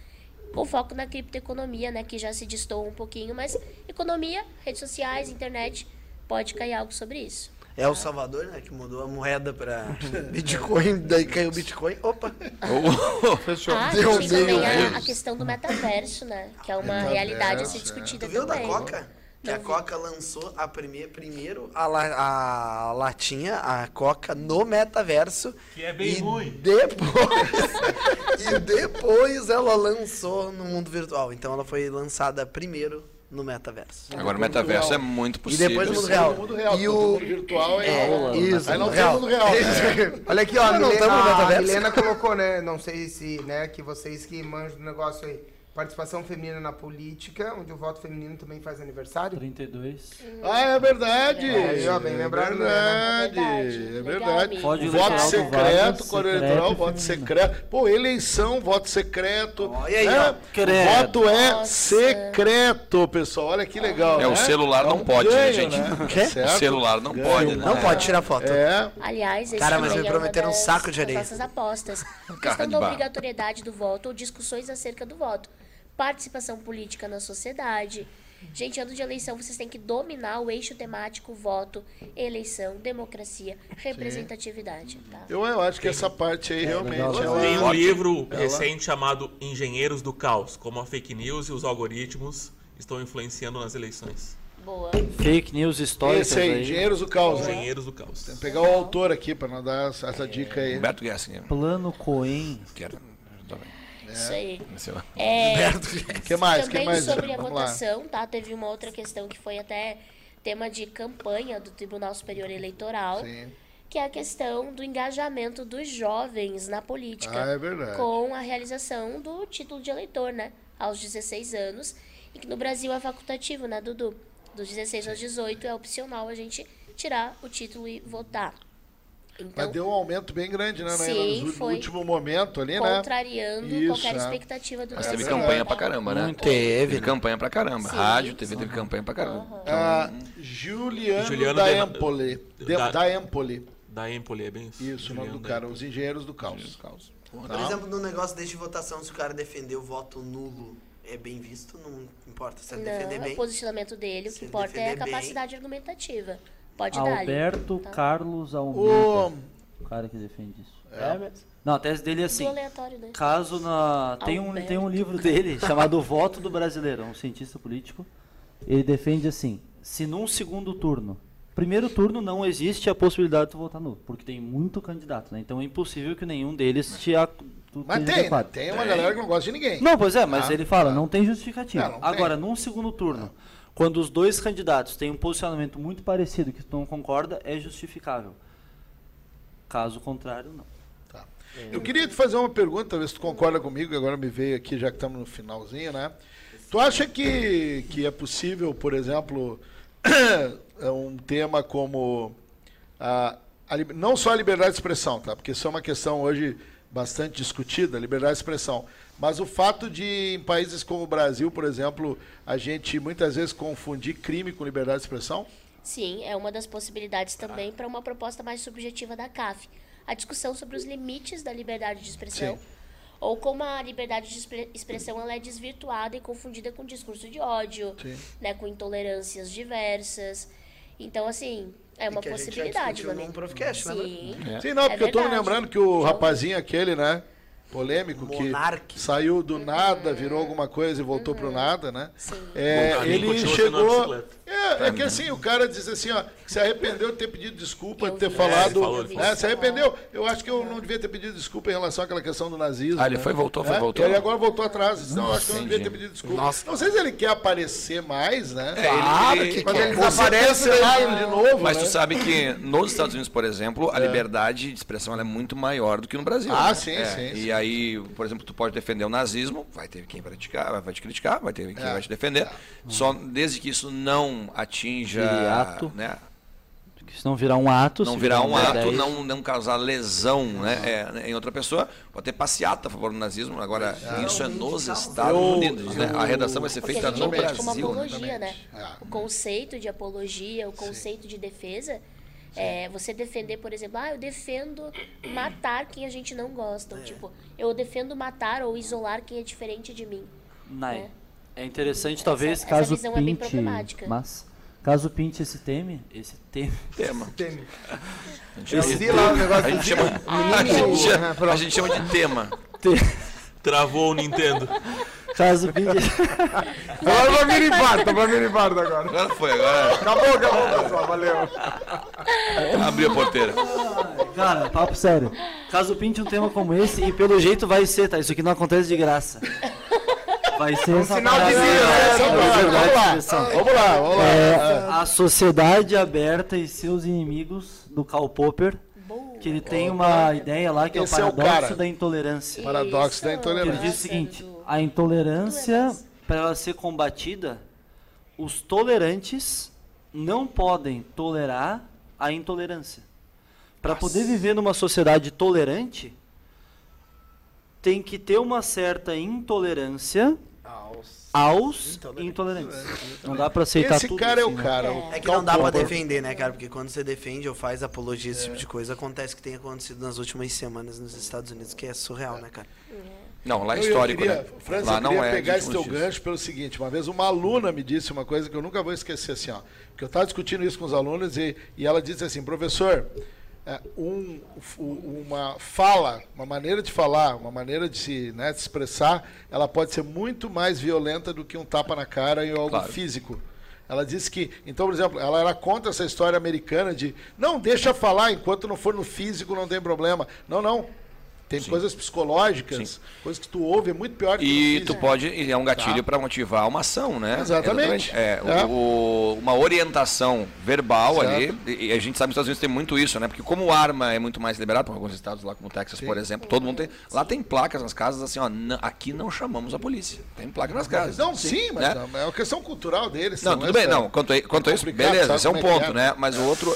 Com foco na criptoeconomia, né, que já se distou um pouquinho, mas economia, redes sociais, internet, pode cair algo sobre isso. É o Salvador, né? Que mudou a moeda pra Bitcoin, daí caiu o Bitcoin. Opa! Fechou. Ah, Deus, tem também Deus. a, a questão do metaverso, né? Que é uma realidade a ser discutida Tu viu da também. Coca? Que a Coca lançou a primeir, primeiro a, la- a latinha, a Coca, no metaverso. Que é bem e ruim. Depois, e depois ela lançou no mundo virtual. Então ela foi lançada primeiro no metaverso. Agora o metaverso é muito E possível. depois no mundo real. no mundo real. E o. mundo virtual é... É, isso, Aí não tem real. mundo real. né? Olha aqui, ó, a Não, não Milena, no a metaverso. Milena colocou, né? Não sei se, né, que vocês que manjam do negócio aí. Participação feminina na política, onde o voto feminino também faz aniversário. 32. Ah, é verdade. Aí, ó, bem é lembrado, né? verdade. É É verdade. Legal, Voto do secreto, secreto eleitoral, voto secreto. Pô, eleição, voto secreto. Olha aí, né? ó. Voto é Nossa. secreto, pessoal. Olha que legal. É, o né? celular É não um pode, né, ganho, gente? Né? O? O celular não pode, né? Não pode tirar foto. É. Aliás, esse Cara, mas me é prometeram um saco de areia. nossas apostas. Questão de da obrigatoriedade do voto ou discussões acerca do voto. Participação política na sociedade. Gente, ano de eleição, vocês têm que dominar o eixo temático voto, eleição, democracia, representatividade. Tá? Eu, eu acho que essa parte aí realmente legal. ela- Tem um livro recente chamado Engenheiros do Caos, como a fake news e os algoritmos estão influenciando nas eleições. Boa. Fake news históricas Esse aí, aí. Engenheiros do Caos. né? Engenheiros do Caos. Tem que pegar o autor aqui pra não dar essa, essa dica aí. Humberto Gessinger. Plano Coen. Quero. Bem. Isso aí. Esse é É, que mais? que Também mais? sobre a Vamos lá. votação, tá? Teve uma outra questão que foi até tema de campanha do Tribunal Superior Eleitoral, Sim. que é a questão do engajamento dos jovens na política Ah, é verdade. com a realização do título de eleitor, né? Aos 16 anos, e que no Brasil é facultativo, né, Dudu? Dos 16 aos 18 é opcional a gente tirar o título e votar. Então, Mas deu um aumento bem grande, né? Sim, no foi. último momento ali, né? contrariando qualquer é. expectativa do Mas teve campanha pra caramba, né? Teve, né? campanha pra caramba. Sim. Rádio, TV teve campanha pra caramba. Ah, Juliano, Juliano da Empoli. De- da- da Empoli. Da Empoli, é bem isso? Isso, o nome do cara. Os engenheiros do caos. Por exemplo, no negócio deste votação, se o cara defender o voto nulo, é bem visto, não importa se ele defender Não, bem. o posicionamento dele, o que importa é a defender bem. capacidade argumentativa. Pode dar. Alberto Tá. Carlos Almeida. O... O cara que defende isso. É, Não, a tese dele é assim. né? Caso na. Tem um, tem um livro dele chamado O Voto do Brasileiro, é um cientista político. Ele defende assim: se num segundo turno. Primeiro turno não existe a possibilidade de tu votar nulo, porque tem muito candidato, né? Então é impossível que nenhum deles te ac- tu Mas tem, né? Tem uma galera que não gosta de ninguém. Não, pois é, mas Ah, ele fala, tá. não tem justificativa. Não, não tem. Agora, num segundo turno, quando os dois candidatos têm um posicionamento muito parecido que tu não concorda, é justificável. Caso contrário, não. Tá. Eu queria te fazer uma pergunta, talvez tu concorda comigo, agora me veio aqui, já que estamos no finalzinho, né? Tu acha que, que é possível, por exemplo, é um tema como a, a não só a liberdade de expressão, tá? Porque isso é uma questão hoje bastante discutida, a liberdade de expressão. Mas o fato de, em países como o Brasil, por exemplo, a gente muitas vezes confundir crime com liberdade de expressão? Sim, é uma das possibilidades também para uma proposta mais subjetiva da CAF. A discussão sobre os limites da liberdade de expressão. Sim. Ou como a liberdade de expre- expressão ela é desvirtuada e confundida com discurso de ódio, Sim. né, com intolerâncias diversas. Então, assim, é uma que a gente já possibilidade também. num Profcast, né, Sim. Sim, não, É porque eu tô me lembrando que o Eu- rapazinho aquele, né? Polêmico, Monark. que saiu do nada, virou alguma coisa e voltou pro nada, né? Sim. É, ele chegou. É, é que assim, o cara diz assim, ó, que se arrependeu de ter pedido desculpa, de ter falado. É, ele falou, ele né, falou. se arrependeu. Eu acho que eu não devia ter pedido desculpa em relação àquela questão do nazismo. Ah, ele né? foi, voltou, foi, É, voltou. E ele agora voltou atrás. Então eu acho que eu não devia ter pedido desculpa. Nossa. Não sei se ele quer aparecer mais, né? É, ele- Claro ele- que Quando Com aparecem certeza lá, ele de novo. Mas né? tu sabe que nos Estados Unidos, por exemplo, a liberdade de expressão ela é muito maior do que no Brasil. Ah, né? sim, É, sim, E sim. aí, por exemplo, tu pode defender o nazismo, vai ter quem vai te criticar, vai te criticar, vai ter quem É, vai te defender. Só desde que isso não atinja, ato. né? Se não virar um ato. não virar um ato, não, não causar lesão né, é, em outra pessoa, pode ter passeata a favor do nazismo. Agora, isso é nos Estados Eu- Unidos, né? A redação vai ser feita no Brasil. como né? apologia, né? Ah. O conceito de apologia, o conceito de defesa, é você defender, por exemplo, ah, eu defendo matar quem a gente não gosta. Ou, tipo, eu defendo matar ou isolar quem é diferente de mim. Nai. É. É interessante, talvez, essa caso visão é bem pinte. problemática. mas, caso pinte esse tema, esse tema. Tema. Teme. A Eu chama- vi lá o negócio a gente chama, a menininho. gente chama- Ah, pronto. a gente chama de tema. Travou o Nintendo. Caso pinte. Agora vai vir infarto, vai vir infarto agora. Agora foi, agora Acabou, acabou, pessoal. Valeu. abriu a porteira. Cara, papo sério. Caso pinte um tema como esse, e pelo jeito vai ser, tá? Isso aqui não acontece de graça. Vai ser essa sinal de vida, né? Vamos lá, vamos lá. lá. É, a sociedade aberta e seus inimigos do Karl Popper, que ele tem uma ideia lá que Esse é é o o paradoxo cara. da intolerância. Paradoxo da Isso. intolerância. Ele diz o seguinte: a intolerância, para ela ser combatida, os tolerantes não podem tolerar a intolerância. Para poder viver numa sociedade tolerante, tem que ter uma certa intolerância aos intolerantes. Não dá para aceitar Esse tudo cara é assim, o né? cara. É. o É que não dá pra defender, né, cara? Porque quando você defende ou faz apologia esse tipo de coisa, acontece que tem acontecido nas últimas semanas nos Estados Unidos, que é surreal, né, cara? Não, lá é histórico, queria, né? França, lá eu não queria é. pegar esse teu gancho pelo seguinte, uma vez uma aluna me disse uma coisa que eu nunca vou esquecer assim, ó, que eu estava discutindo isso com os alunos e, e ela disse assim, professor, é, um, u- uma fala, uma maneira de falar, uma maneira de se, né, de se expressar, ela pode ser muito mais violenta do que um tapa na cara e algo Claro. físico. Ela disse que, então, por exemplo, ela era contra essa história americana de não, deixa falar, enquanto não for no físico não tem problema. Não, não. Tem coisas psicológicas, Sim. coisas que tu ouve, é muito pior que E tu pode, e é um gatilho Tá. para motivar uma ação, né? Exatamente. É, É. o- uma orientação verbal ali, e a gente sabe que nos Estados Unidos tem muito isso, né? Porque como arma é muito mais liberado, por alguns estados lá como o Texas, por exemplo, todo mundo tem. Lá tem placas nas casas assim, ó, "Não- aqui não chamamos a polícia. Tem placa nas casas. Não, sim, mas né? não, é uma questão cultural deles. Não, é tudo bem, essa- não. Quanto a, quanto a isso, complicado, beleza, esse é um é ponto, é? né? Mas o outro.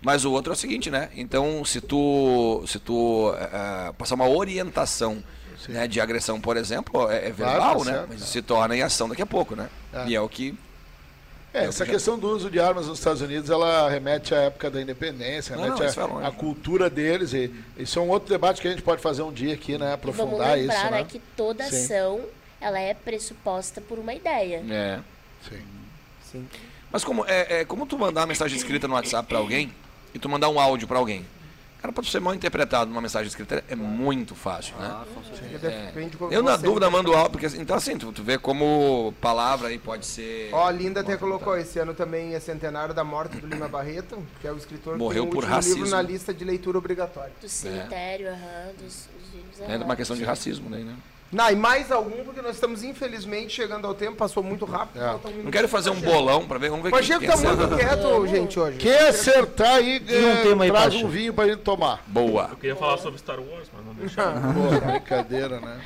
Mas o outro é o seguinte, né? Então, se tu, se tu eh, passar uma orientação né, de agressão, por exemplo, é, é Claro, verbal, tá né? certo. Mas se torna em ação daqui a pouco, né? É. E é o que. É, essa questão do uso de armas nos Estados Unidos, ela remete à época da independência, remete à- é cultura deles. E isso é um outro debate que a gente pode fazer um dia aqui, né? E vamos Aprofundar lembrar, isso, né, né? que toda Sim. ação ela é pressuposta por uma ideia. É. Sim. Sim. Mas como é, é como tu mandar uma mensagem escrita no WhatsApp pra alguém e tu mandar um áudio pra alguém. Cara, pode ser mal interpretado numa mensagem escrita, é muito fácil, né? Depende de como Eu, na dúvida, mando áudio, porque então assim, tu, tu vê como palavra aí pode ser. Ó, a Linda até colocou, esse ano também é centenário da morte do Lima Barreto, que é o escritor que Morreu tem o por último racismo. livro na lista de leitura obrigatória. Do cemitério, aham, dos, dos livros. É uma questão de racismo, né? né? Não, e mais algum, porque nós estamos infelizmente chegando ao tempo, passou muito rápido. É. um Não quero fazer um bolão pra ver, vamos ver O Pacheco quem tá acerta. muito quieto, gente, hoje. Quem acertar aí, Tem um eh, tema aí, traz um vinho pra gente tomar. Boa. Eu queria falar sobre Star Wars, mas não deixaram. Pô, brincadeira, né?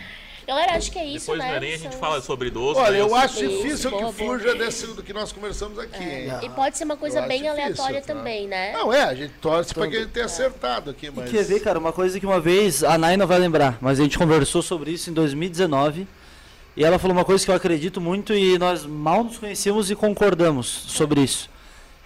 Galera, acho que é isso, Depois né? no Enem a gente fala sobre idoso. Olha, né? eu acho Isso, difícil que boa. fuja desse do que nós conversamos aqui, hein? E pode ser uma coisa Eu bem aleatória difícil, também, né? Não, é, a gente torce pra que a gente tenha acertado aqui, E mas... quer ver, cara, uma coisa que uma vez a Nai não vai lembrar, mas a gente conversou sobre isso em 2019 e ela falou uma coisa que eu acredito muito e nós mal nos conhecemos e concordamos sobre isso.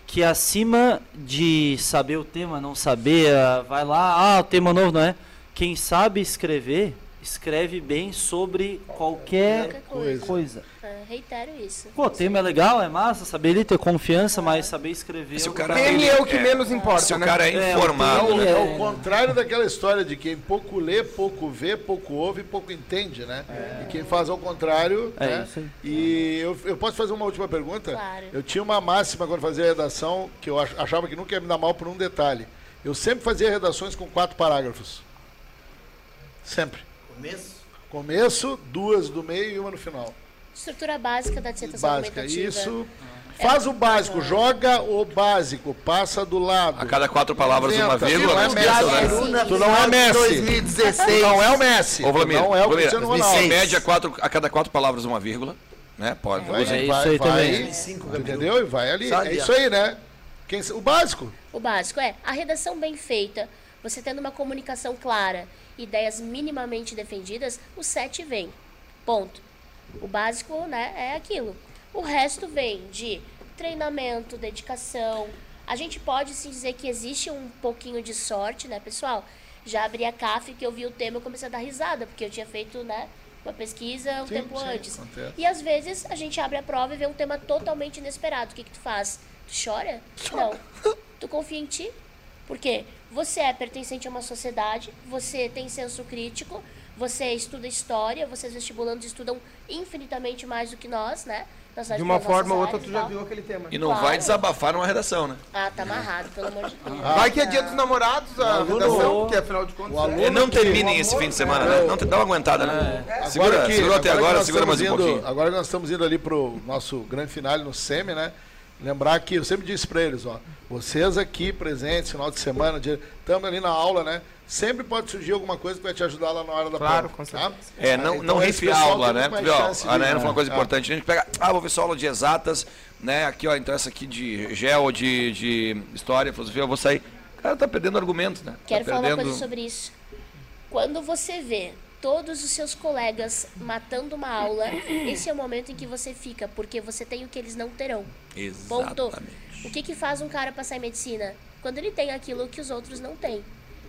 Que acima de saber o tema, não saber, ah, vai lá, ah, o tema novo não é. Quem sabe escrever, escreve bem sobre qualquer Qualquer coisa. coisa. É, reitero isso. Pô, o tema é legal, é massa, saber ele ter confiança, mas saber escrever. Se o é cara Quem ele- é o que é, menos importa, Se o né? cara é É, informado, o né? É É. o contrário daquela história de quem pouco lê, pouco vê, pouco ouve, pouco entende, né? E quem faz ao contrário. É né? isso aí. E eu, eu posso fazer uma última pergunta? Claro. Eu tinha uma máxima quando fazia redação que eu ach- achava que nunca ia me dar mal por um detalhe. Eu sempre fazia redações com quatro parágrafos. Sempre. Começo? Começo, duas do meio e uma no final. Estrutura básica da dissertação Básica. argumentativa. Isso. Faz o básico, joga o básico, passa do lado. A cada quatro palavras, uma Inventa, vírgula, não é né? Messi, né? Tu não é Messi. 2016. Não é o Messi. Ô, Vlamir, não é o Vlamir, Cristiano em Ronaldo. média, quatro, a cada quatro palavras, uma vírgula. Né? Pode. Vai. É vai, isso aí vai, também. Cinco, Gabriel. Entendeu? E vai ali. Só É ali, isso aí, né? Quem, o básico. O básico é a redação bem feita, você tendo uma comunicação clara, ideias minimamente defendidas, o 7 vem. Ponto. O básico, né, é aquilo. O resto vem de treinamento, dedicação. A gente pode sim dizer que existe um pouquinho de sorte, né, pessoal? Já abri a CAF que eu vi o tema e eu comecei a dar risada, porque eu tinha feito, né, uma pesquisa um Sim, tempo sim, antes. acontece. E às vezes a gente abre a prova e vê um tema totalmente inesperado. O que, que tu faz? Tu chora? Não. Tu confia em ti? Por quê? Você é pertencente a uma sociedade, você tem senso crítico, você estuda história, vocês vestibulandos estudam infinitamente mais do que nós, né? Nas De uma forma ou outra, tu já viu aquele tema. E não Claro. vai desabafar numa redação, né? Ah, tá amarrado, pelo amor de Deus. Vai que é dia dos namorados, a aluno- redação, porque afinal de contas... o aluno- é- É, não que- terminem esse fim de semana, né? Não, te- dá uma aguentada, né? Segura, que- segura até agora, nós segura mais um indo- pouquinho. Agora que nós estamos indo ali pro nosso grande finale no SEMI, né? Lembrar que eu sempre disse para eles, ó, vocês aqui presentes, final de semana, estamos ali na aula, né? Sempre pode surgir alguma coisa que vai te ajudar lá na hora da Claro, prova. com tá? certeza. É, não, Então, não rife pessoal aula, né? chance a Nayana falou uma coisa é. importante. A gente pega, ah, vou ver só aula de exatas, né? Aqui, ó, então essa aqui de gel, de, de história, filosofia, eu vou sair. O cara tá perdendo argumento, né? Quero tá falar uma perdendo... coisa sobre isso. Quando você vê todos os seus colegas matando uma aula, esse é o momento em que você fica, porque você tem o que eles não terão. Ponto. Exatamente. O que, que faz um cara passar em medicina? Quando ele tem aquilo que os outros não têm.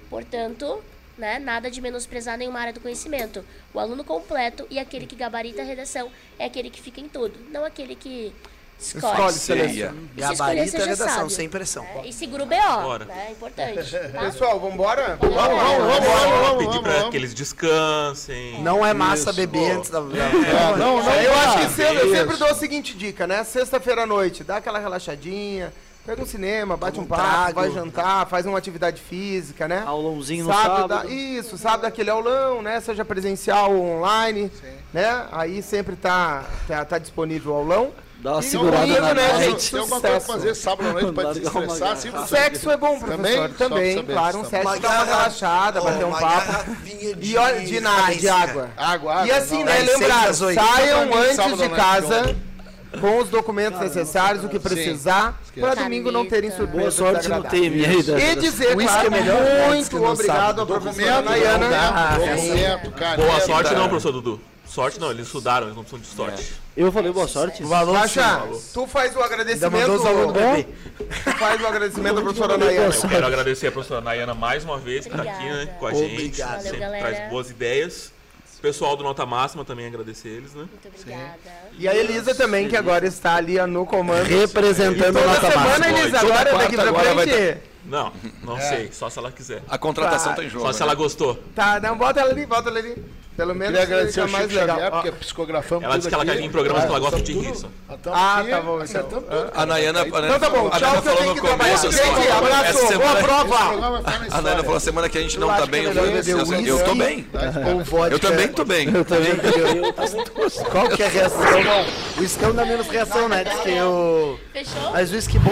Portanto, né, nada de menosprezar nenhuma área do conhecimento. O aluno completo e aquele que gabarita a redação é aquele que fica em tudo, não aquele que escolhe. Escolhe, Ceia. E se escolher, Gabarito é já redação, sem pressão. né? E segura o BO, Bora. né? É importante. tá? Pessoal, vambora? Vamos, vamos, vamos, vamos, vamos, Pedir pra vamos. que eles descansem. Não é massa Isso. beber antes da. da- É, não, não, eu acho que cedo, eu sempre dou a seguinte dica, né? Sexta-feira à noite, dá aquela relaxadinha, pega um cinema, bate um um papo, trago. vai jantar, faz uma atividade física, né? Aulãozinho no Sábado, sábado. dá- isso, sábado aquele aulão, né? Seja presencial ou online, né? Aí sempre tá, tá, tá disponível o aulão. Dá uma E segurada domingo, na né, gente? Tem alguma coisa pra fazer sábado à noite pra desestressar, assim, garrafa. Sexo é bom, professor. Também? Também, saber, claro, um só sexo dá uma relaxada, bater um papo. E olha, de nada, de água. Água, água. E assim, não, né, lembrar, saiam antes de casa com os documentos necessários, o que precisar, para domingo não terem Caneta. surpresas Boa sorte no time aí. da- E dizer, Whisky claro, é melhor muito obrigado professora Documento, Nayana. Documento, cara. Boa sorte tá. não, professor Dudu. Sorte não, eles estudaram, eles não precisam de sorte. Eu falei boa sorte. Caixa, tu faz o agradecimento. os alunos beber. Tu faz o agradecimento à professora Nayana. Eu quero agradecer a professora Nayana mais uma vez por estar aqui né, com a gente. Obrigado. Valeu, Sempre galera. traz boas ideias. Pessoal do Nota Máxima também agradecer eles, né? Muito obrigada. E a Elisa também, que agora está ali no comando. Representando a toda nota semana, máxima. Elisa, Toda agora quarta daqui pra agora frente. Não, não É. sei, só se ela quiser. A contratação Tá. tá em jogo. Só se né? ela gostou. Tá, não, bota ela ali, bota ela ali. Pelo menos Queria agradecer ao Chico mais legal. Xavier, porque psicografamos Ela disse que ela aqui. quer vir em programas que ela gosta de rir só. nós estamos Ah, tá bom, então. estamos tudo- A Nayana, Então tá bom, a tchau, eu tenho no que trabalhar. começo, assim, Gente, abraço, essa boa semana, prova. Na a Nayana falou a semana que a gente Eu não tá bem. é Eu eu tô bem. Eu também tô bem. Eu também Qual que é a reação? O iscão dá menos reação, né? Diz que o... Fechou? Mas o bom